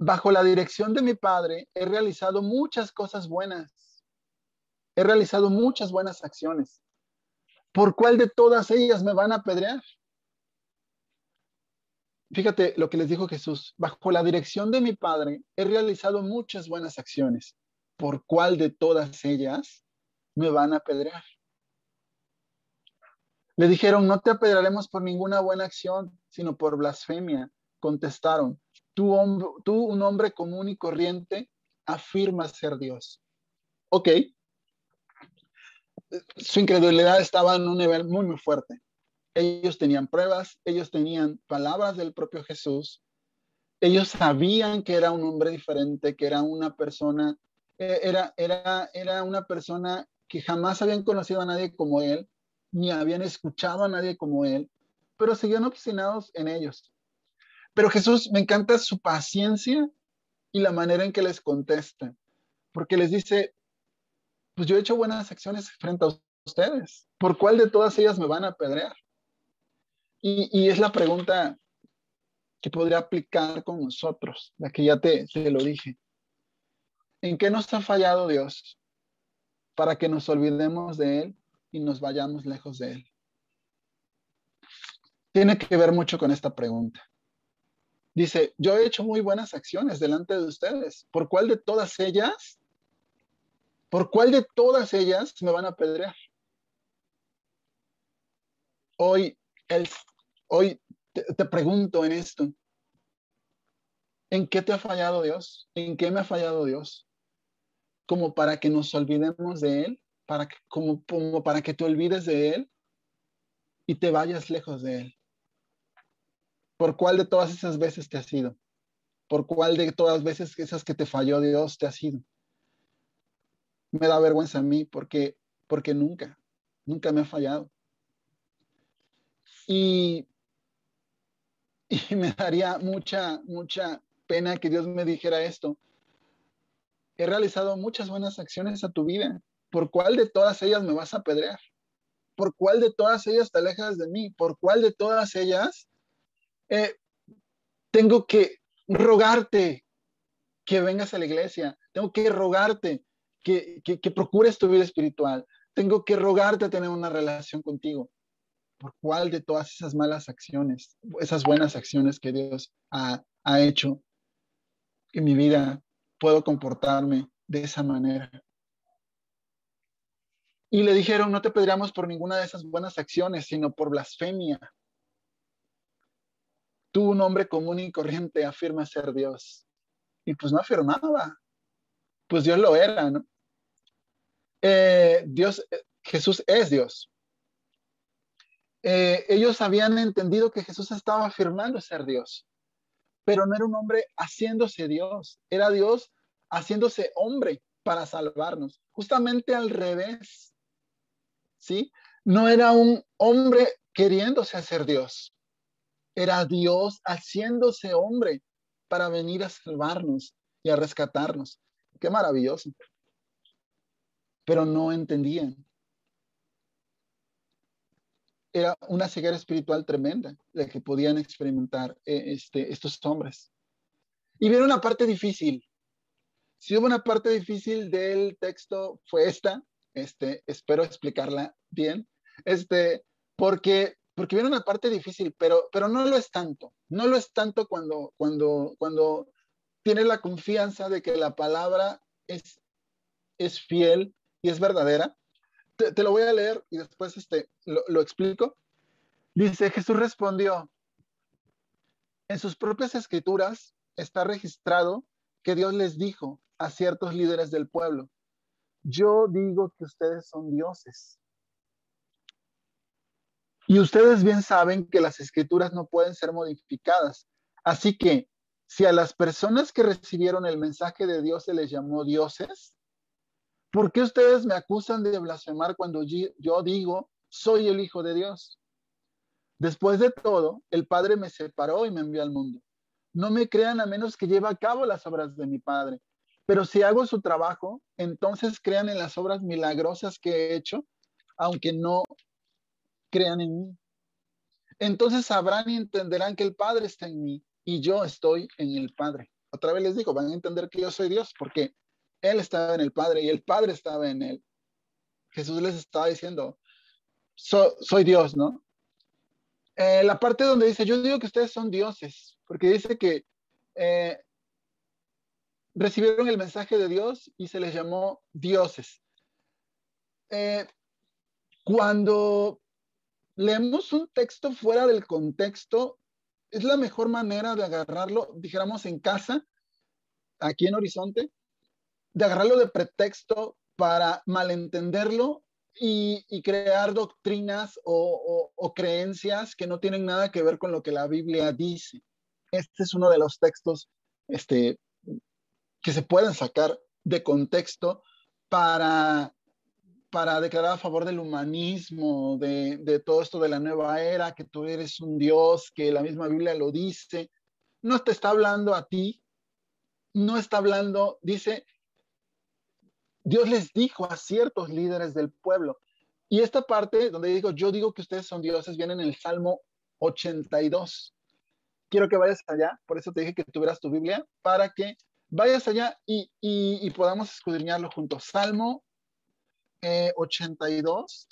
bajo la dirección de mi padre, he realizado muchas cosas buenas. He realizado muchas buenas acciones. ¿Por cuál de todas ellas me van a apedrear? Fíjate lo que les dijo Jesús. Bajo la dirección de mi padre, he realizado muchas buenas acciones. ¿Por cuál de todas ellas me van a apedrear? Le dijeron, no te apedrearemos por ninguna buena acción, sino por blasfemia. Contestaron, Tú, un hombre común y corriente, afirmas ser Dios. Ok. Su incredulidad estaba en un nivel muy, muy fuerte. Ellos tenían pruebas, ellos tenían palabras del propio Jesús, ellos sabían que era un hombre diferente, que era una persona, eh, era, era, era una persona que jamás habían conocido a nadie como él, ni habían escuchado a nadie como él, pero seguían obstinados en ellos. Pero Jesús, me encanta su paciencia y la manera en que les contesta, porque les dice, pues yo he hecho buenas acciones frente a ustedes, ¿por cuál de todas ellas me van a apedrear? Y, es la pregunta que podría aplicar con nosotros, la que ya te, te lo dije. ¿En qué nos ha fallado Dios para que nos olvidemos de Él y nos vayamos lejos de Él? Tiene que ver mucho con esta pregunta. Dice, yo he hecho muy buenas acciones delante de ustedes. ¿Por cuál de todas ellas? ¿Por cuál de todas ellas me van a apedrear? Hoy, el, hoy te, pregunto en esto, ¿en qué te ha fallado Dios? ¿En qué me ha fallado Dios? Como para que nos olvidemos de Él, para que, como, como para que te olvides de Él y te vayas lejos de Él. ¿Por cuál de todas esas veces te has ido? ¿Por cuál de todas las veces esas que te falló Dios te has ido? Me da vergüenza a mí porque, porque nunca, nunca me ha fallado. Y, y me daría mucha, mucha pena que Dios me dijera esto. He realizado muchas buenas acciones a tu vida. ¿Por cuál de todas ellas me vas a apedrear? ¿Por cuál de todas ellas te alejas de mí? ¿Por cuál de todas ellas eh, tengo que rogarte que vengas a la iglesia? Tengo que rogarte que, que, procures tu vida espiritual. Tengo que rogarte tener una relación contigo por cuál de todas esas malas acciones, esas buenas acciones que Dios ha, hecho en mi vida, puedo comportarme de esa manera. Y le dijeron, no te pediremos por ninguna de esas buenas acciones, sino por blasfemia. Tú, un hombre común y corriente, afirma ser Dios. Y pues no afirmaba. Pues Dios lo era, ¿no? Eh, Dios, eh, Jesús es Dios. Eh, ellos habían entendido que Jesús estaba afirmando ser Dios, pero no era un hombre haciéndose Dios, era Dios haciéndose hombre para salvarnos, justamente al revés, ¿sí? No era un hombre queriéndose hacer Dios, era Dios haciéndose hombre para venir a salvarnos y a rescatarnos. Qué maravilloso. Pero no entendían era una ceguera espiritual tremenda la que podían experimentar eh, este, estos hombres. Y viene una parte difícil. Si hubo una parte difícil del texto fue esta, este, espero explicarla bien, este, porque, porque viene una parte difícil, pero, pero no lo es tanto. No lo es tanto cuando, cuando, cuando tienes la confianza de que la palabra es, es fiel y es verdadera te, lo voy a leer y después este, lo, lo explico. Dice, Jesús respondió, en sus propias escrituras está registrado que Dios les dijo a ciertos líderes del pueblo, yo digo que ustedes son dioses. Y ustedes bien saben que las escrituras no pueden ser modificadas. Así que si a las personas que recibieron el mensaje de Dios se les llamó dioses, ¿Por qué ustedes me acusan de blasfemar cuando yo digo, soy el Hijo de Dios? Después de todo, el Padre me separó y me envió al mundo. No me crean a menos que lleve a cabo las obras de mi Padre. Pero si hago su trabajo, entonces crean en las obras milagrosas que he hecho, aunque no crean en mí. Entonces sabrán y entenderán que el Padre está en mí y yo estoy en el Padre. Otra vez les digo, van a entender que yo soy Dios porque él estaba en el Padre y el Padre estaba en Él. Jesús les estaba diciendo, soy Dios, ¿no? Eh, la parte donde dice, yo digo que ustedes son dioses, porque dice que eh, recibieron el mensaje de Dios y se les llamó dioses. Eh, cuando leemos un texto fuera del contexto, es la mejor manera de agarrarlo, dijéramos en casa, aquí en Horizonte, de agarrarlo de pretexto para malentenderlo y, crear doctrinas o, creencias que no tienen nada que ver con lo que la Biblia dice. Este es uno de los textos este, que se pueden sacar de contexto para, para declarar a favor del humanismo, de, de todo esto de la nueva era, que tú eres un Dios, que la misma Biblia lo dice. No te está hablando a ti, no está hablando, dice, Dios les dijo a ciertos líderes del pueblo. Y esta parte donde digo, yo digo que ustedes son dioses, viene en el Salmo 82. Quiero que vayas allá, por eso te dije que tuvieras tu Biblia, para que vayas allá y, podamos escudriñarlo juntos. Salmo 82. Eh, 82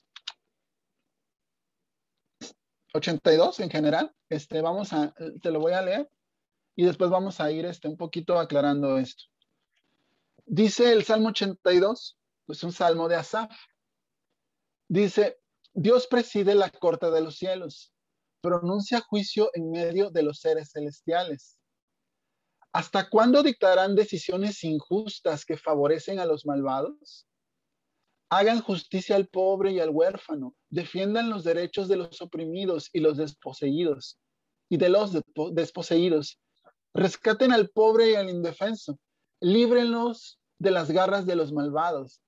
en general. Este, vamos a, te lo voy a leer y después vamos a ir este, un poquito aclarando esto. Dice el Salmo 82, es un salmo de Asaf. Dice, Dios preside la corte de los cielos, pronuncia juicio en medio de los seres celestiales. ¿Hasta cuándo dictarán decisiones injustas que favorecen a los malvados? Hagan justicia al pobre y al huérfano, defiendan los derechos de los oprimidos y los desposeídos, y de los desposeídos. Rescaten al pobre y al indefenso, líbrenlos de las garras de los malvados.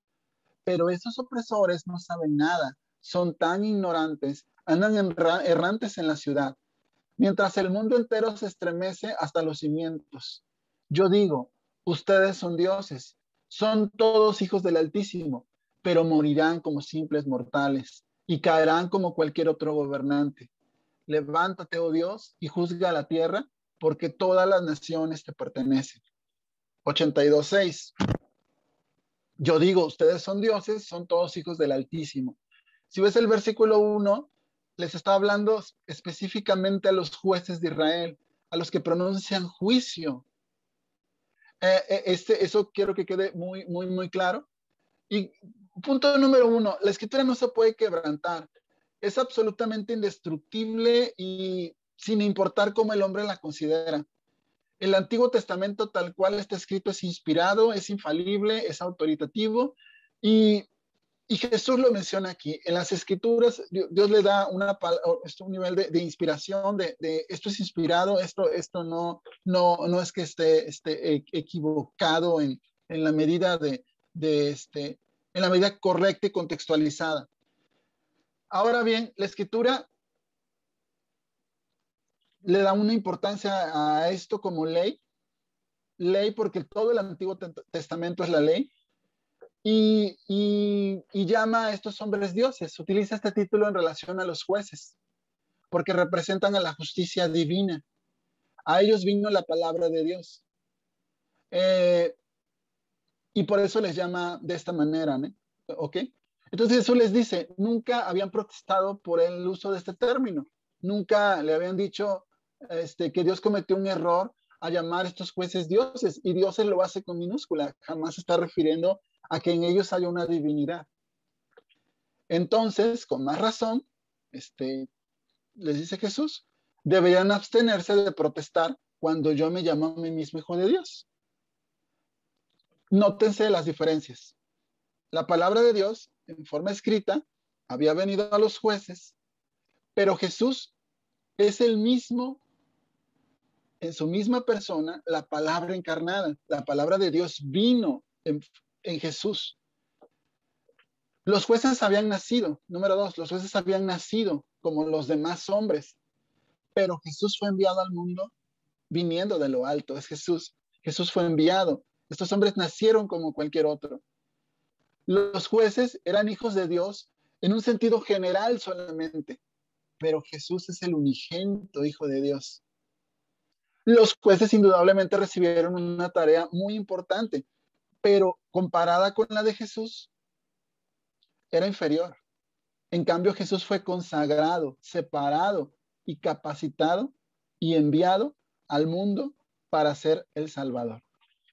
Pero esos opresores no saben nada, son tan ignorantes, andan errantes en la ciudad, mientras el mundo entero se estremece hasta los cimientos. Yo digo, ustedes son dioses, son todos hijos del Altísimo pero morirán como simples mortales y caerán como cualquier otro gobernante. Levántate, oh Dios, y juzga la tierra, porque todas las naciones te pertenecen. 82.6. Yo digo, ustedes son dioses, son todos hijos del Altísimo. Si ves el versículo 1, les está hablando específicamente a los jueces de Israel, a los que pronuncian juicio. Eh, eh, este, eso quiero que quede muy, muy, muy claro. Y punto número uno, la escritura no se puede quebrantar. Es absolutamente indestructible y sin importar cómo el hombre la considera. El Antiguo Testamento tal cual está escrito es inspirado, es infalible, es autoritativo y, Jesús lo menciona aquí. En las escrituras Dios, le da una, un nivel de, inspiración, de, esto es inspirado, esto, esto no, no, no es que esté, esté equivocado en, en la medida de, de, este, en la medida correcta y contextualizada. Ahora bien, la escritura le da una importancia a esto como ley, ley porque todo el Antiguo Testamento es la ley, y, llama a estos hombres dioses. Utiliza este título en relación a los jueces, porque representan a la justicia divina. A ellos vino la palabra de Dios. Eh, y por eso les llama de esta manera. ¿ok? Entonces eso les dice, nunca habían protestado por el uso de este término, nunca le habían dicho este, que Dios cometió un error a llamar a estos jueces dioses y Dios se lo hace con minúscula, jamás está refiriendo a que en ellos haya una divinidad. Entonces, con más razón, este, les dice Jesús, deberían abstenerse de protestar cuando yo me llamo a mí mismo hijo de Dios. Nótense las diferencias. La palabra de Dios, en forma escrita, había venido a los jueces, pero Jesús es el mismo, en su misma persona, la palabra encarnada. La palabra de Dios vino en, Jesús. Los jueces habían nacido, número dos, los jueces habían nacido como los demás hombres, pero Jesús fue enviado al mundo viniendo de lo alto, es Jesús. Jesús fue enviado estos hombres nacieron como cualquier otro. Los jueces eran hijos de Dios en un sentido general solamente, pero Jesús es el unigénito hijo de Dios. Los jueces indudablemente recibieron una tarea muy importante, pero comparada con la de Jesús, era inferior. En cambio, Jesús fue consagrado, separado y capacitado y enviado al mundo para ser el Salvador.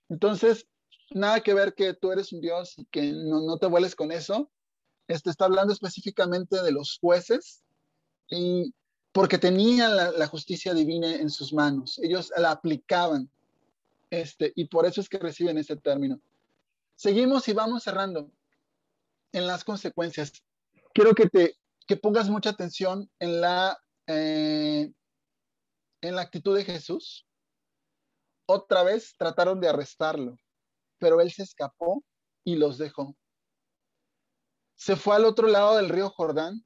Entonces, nada que ver que tú eres un Dios y que no, te vueles con eso. Este está hablando específicamente de los jueces y porque tenían la, justicia divina en sus manos. Ellos la aplicaban. Este, y por eso es que reciben ese término. Seguimos y vamos cerrando en las consecuencias. Quiero que te que pongas mucha atención en la, eh, en la actitud de Jesús otra vez trataron de arrestarlo, pero él se escapó y los dejó. Se fue al otro lado del río Jordán,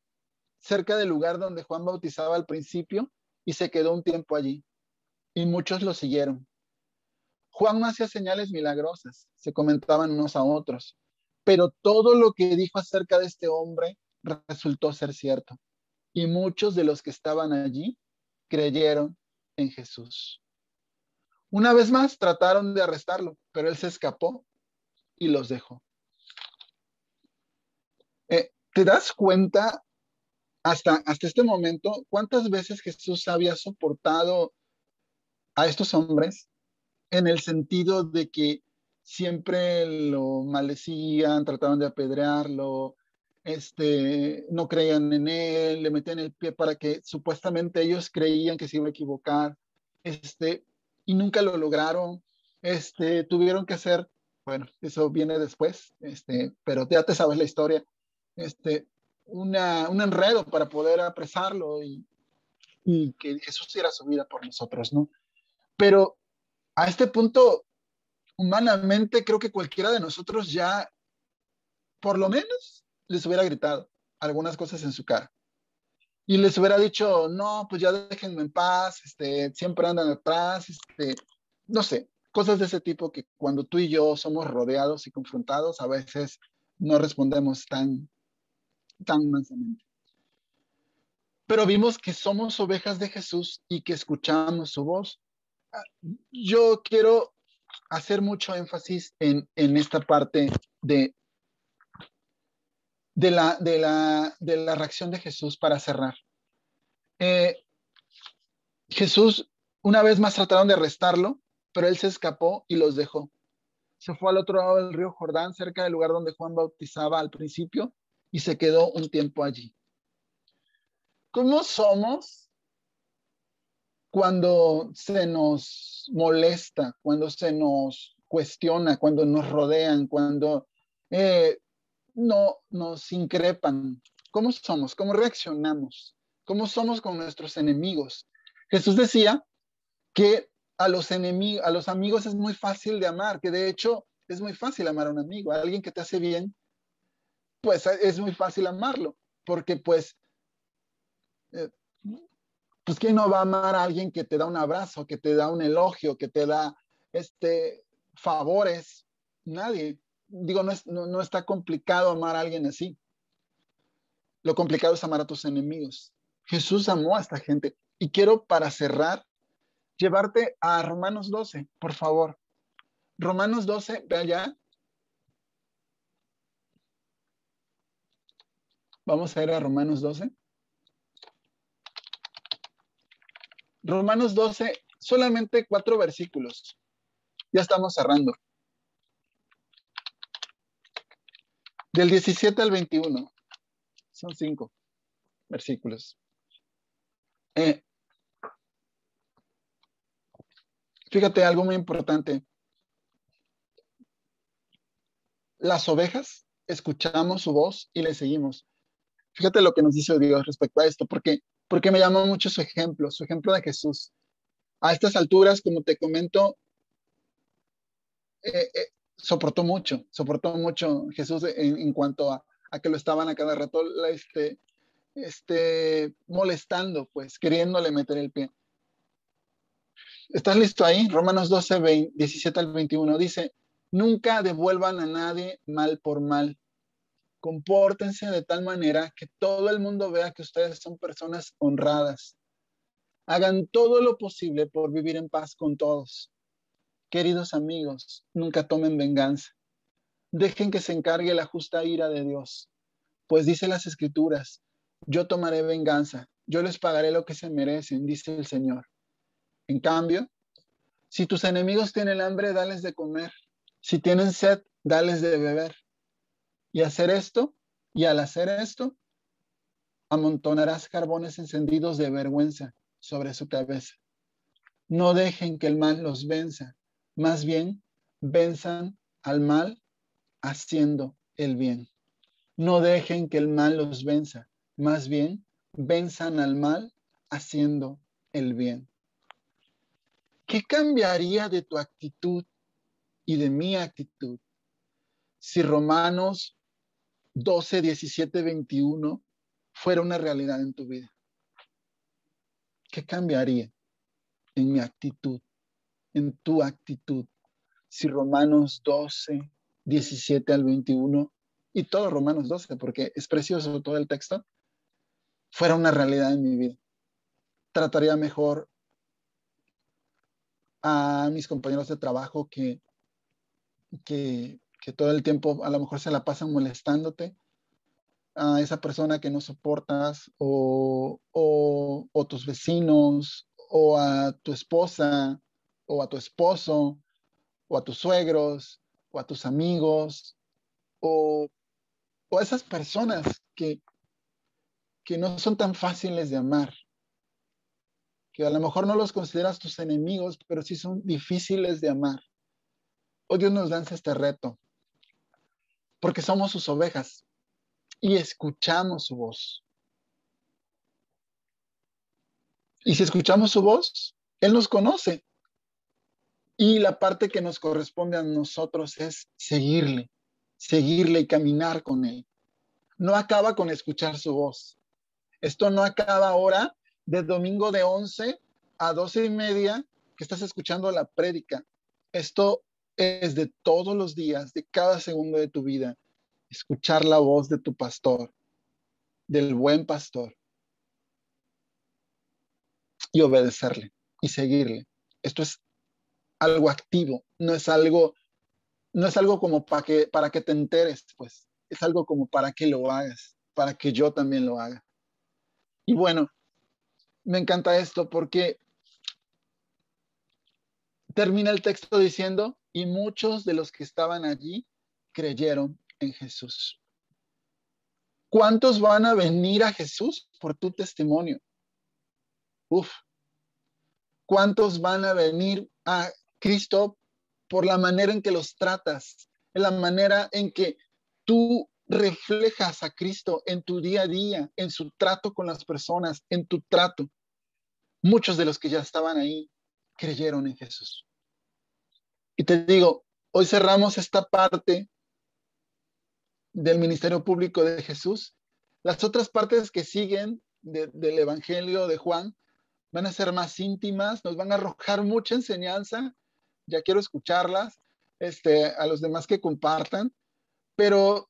cerca del lugar donde Juan bautizaba al principio, y se quedó un tiempo allí. Y muchos lo siguieron. Juan no hacía señales milagrosas, se comentaban unos a otros, pero todo lo que dijo acerca de este hombre resultó ser cierto. Y muchos de los que estaban allí creyeron en Jesús. Una vez más trataron de arrestarlo, pero él se escapó y los dejó. Eh, ¿Te das cuenta hasta, hasta este momento cuántas veces Jesús había soportado a estos hombres en el sentido de que siempre lo maldecían, trataban de apedrearlo, este, no creían en él, le metían el pie para que supuestamente ellos creían que se iba a equivocar, este, y nunca lo lograron, este, tuvieron que hacer, bueno, eso viene después, este, pero ya te sabes la historia, este, una, un enredo para poder apresarlo y, y que Jesús diera su vida por nosotros, ¿no? Pero a este punto, humanamente, creo que cualquiera de nosotros ya, por lo menos, les hubiera gritado algunas cosas en su cara. Y les hubiera dicho, no, pues ya déjenme en paz, este, siempre andan atrás, este, no sé, cosas de ese tipo que cuando tú y yo somos rodeados y confrontados, a veces no respondemos tan, tan mansamente. Pero vimos que somos ovejas de Jesús y que escuchamos su voz. Yo quiero hacer mucho énfasis en, en esta parte de de la, de la, de la reacción de Jesús para cerrar. Eh, Jesús, una vez más trataron de arrestarlo, pero él se escapó y los dejó. Se fue al otro lado del río Jordán, cerca del lugar donde Juan bautizaba al principio, y se quedó un tiempo allí. ¿Cómo somos cuando se nos molesta, cuando se nos cuestiona, cuando nos rodean, cuando eh, no nos increpan. ¿Cómo somos? ¿Cómo reaccionamos? ¿Cómo somos con nuestros enemigos? Jesús decía que a los enemigos, a los amigos es muy fácil de amar, que de hecho es muy fácil amar a un amigo, a alguien que te hace bien, pues es muy fácil amarlo, porque pues, eh, pues quién no va a amar a alguien que te da un abrazo, que te da un elogio, que te da este favores, nadie digo, no, está complicado amar a alguien así. Lo complicado es amar a tus enemigos. Jesús amó a esta gente. Y quiero, para cerrar, llevarte a Romanos 12, por favor. Romanos 12, ve allá. Vamos a ir a Romanos 12. Romanos 12, solamente cuatro versículos. Ya estamos cerrando. Del 17 al 21. Son cinco versículos. Eh, fíjate algo muy importante. Las ovejas escuchamos su voz y le seguimos. Fíjate lo que nos dice Dios respecto a esto, porque, porque me llamó mucho su ejemplo, su ejemplo de Jesús. A estas alturas, como te comento, eh, eh, soportó mucho, soportó mucho Jesús en, cuanto a, que lo estaban a cada rato este, este, molestando, pues, queriéndole meter el pie. ¿Estás listo ahí? Romanos 12, 17 al 21 dice, nunca devuelvan a nadie mal por mal. Compórtense de tal manera que todo el mundo vea que ustedes son personas honradas. Hagan todo lo posible por vivir en paz con todos. Queridos amigos, nunca tomen venganza. Dejen que se encargue la justa ira de Dios. Pues dice las escrituras, yo tomaré venganza, yo les pagaré lo que se merecen, dice el Señor. En cambio, si tus enemigos tienen hambre, dales de comer. Si tienen sed, dales de beber. Y hacer esto, y al hacer esto, amontonarás carbones encendidos de vergüenza sobre su cabeza. No dejen que el mal los venza más bien, venzan al mal haciendo el bien. No dejen que el mal los venza. Más bien, venzan al mal haciendo el bien. ¿Qué cambiaría de tu actitud y de mi actitud si Romanos 12, 17, 21 fuera una realidad en tu vida? ¿Qué cambiaría en mi actitud en tu actitud. Si Romanos 12, 17 al 21 y todo Romanos 12, porque es precioso todo el texto, fuera una realidad en mi vida. Trataría mejor a mis compañeros de trabajo que, que, todo el tiempo a lo mejor se la pasan molestándote, a esa persona que no soportas o, o tus vecinos o a tu esposa o a tu esposo, o a tus suegros, o a tus amigos, o o a esas personas que, que no son tan fáciles de amar, que a lo mejor no los consideras tus enemigos, pero sí son difíciles de amar. Hoy Dios nos lanza este reto, porque somos sus ovejas y escuchamos su voz. Y si escuchamos su voz, Él nos conoce. Y la parte que nos corresponde a nosotros es seguirle, seguirle y caminar con Él. No acaba con escuchar su voz. Esto no acaba ahora de domingo de 11 a 12 y media que estás escuchando la prédica. Esto es de todos los días, de cada segundo de tu vida, escuchar la voz de tu pastor, del buen pastor, y obedecerle y seguirle. Esto es algo activo, no es algo, no es algo como para que, para que te enteres, pues, es algo como para que lo hagas, para que yo también lo haga. Y bueno, me encanta esto porque termina el texto diciendo, y muchos de los que estaban allí creyeron en Jesús. ¿Cuántos van a venir a Jesús por tu testimonio? Uf. ¿Cuántos van a venir a Cristo por la manera en que los tratas, en la manera en que tú reflejas a Cristo en tu día a día, en su trato con las personas, en tu trato. Muchos de los que ya estaban ahí creyeron en Jesús. Y te digo, hoy cerramos esta parte del ministerio público de Jesús. Las otras partes que siguen del Evangelio de Juan van a ser más íntimas, nos van a arrojar mucha enseñanza. Ya quiero escucharlas, este, a los demás que compartan, pero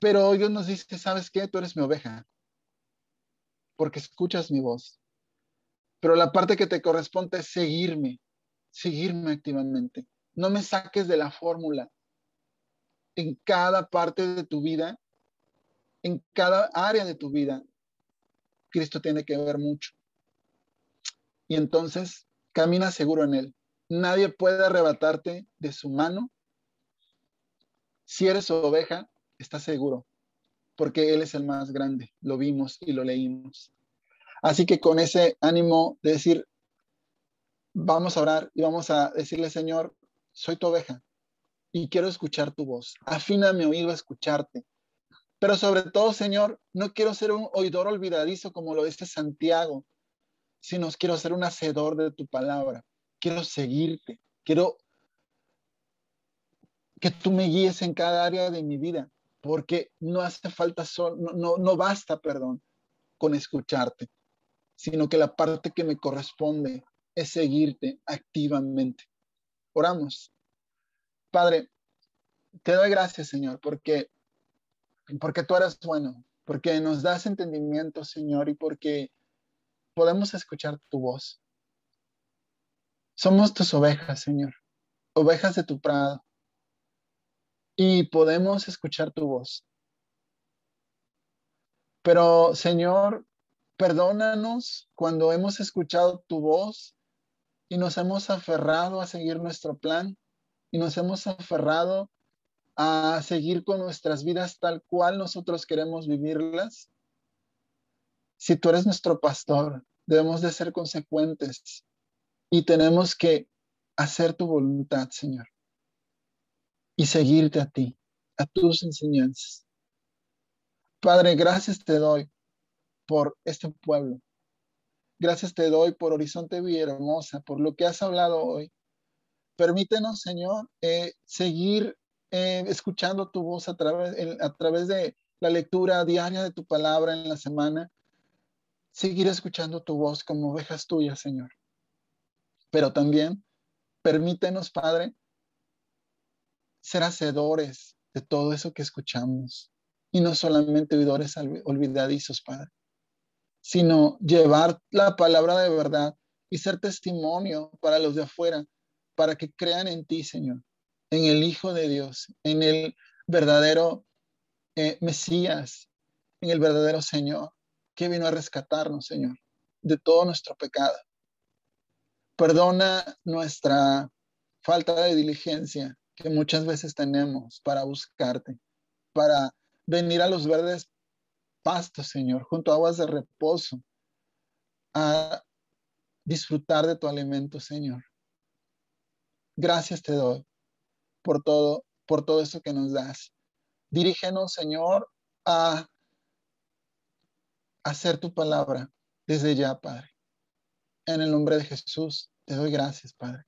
pero Dios nos dice, ¿sabes qué? Tú eres mi oveja, porque escuchas mi voz. Pero la parte que te corresponde es seguirme, seguirme activamente. No me saques de la fórmula. En cada parte de tu vida, en cada área de tu vida, Cristo tiene que ver mucho. Y entonces camina seguro en Él. Nadie puede arrebatarte de su mano. Si eres oveja, está seguro, porque Él es el más grande. Lo vimos y lo leímos. Así que con ese ánimo de decir, vamos a orar y vamos a decirle, Señor, soy tu oveja y quiero escuchar tu voz. Afina mi oído a escucharte. Pero sobre todo, Señor, no quiero ser un oidor olvidadizo como lo dice Santiago, sino quiero ser un hacedor de tu palabra. Quiero seguirte. Quiero que tú me guíes en cada área de mi vida porque no hace falta, no, no, basta, perdón, con escucharte, sino que la parte que me corresponde es seguirte activamente. Oramos. Padre, te doy gracias, Señor, porque, porque tú eres bueno, porque nos das entendimiento, Señor, y porque podemos escuchar tu voz. Somos tus ovejas, Señor, ovejas de tu prado y podemos escuchar tu voz. Pero Señor, perdónanos cuando hemos escuchado tu voz y nos hemos aferrado a seguir nuestro plan y nos hemos aferrado a seguir con nuestras vidas tal cual nosotros queremos vivirlas. Si tú eres nuestro pastor, debemos de ser consecuentes y tenemos que hacer tu voluntad, Señor y seguirte a ti, a tus enseñanzas. Padre, gracias te doy por este pueblo. Gracias te doy por Horizonte Hermosa, por lo que has hablado hoy. Permítenos, Señor, eh, seguir eh, escuchando tu voz a través, a través de la lectura diaria de tu palabra en la semana. Seguir escuchando tu voz como ovejas tuyas, Señor. Pero también permítenos, Padre, ser hacedores de todo eso que escuchamos y no solamente oidores olvidadizos, Padre, sino llevar la palabra de verdad y ser testimonio para los de afuera, para que crean en ti, Señor, en el Hijo de Dios, en el verdadero eh, Mesías, en el verdadero Señor, que vino a rescatarnos, Señor, de todo nuestro pecado. Perdona nuestra falta de diligencia, que muchas veces tenemos para buscarte, para venir a los verdes pastos, Señor, junto a aguas de reposo, a disfrutar de tu alimento, Señor. Gracias te doy por todo, por todo eso que nos das. Dirígenos, Señor, a hacer tu palabra desde ya, Padre. En el nombre de Jesús, te doy gracias, Padre.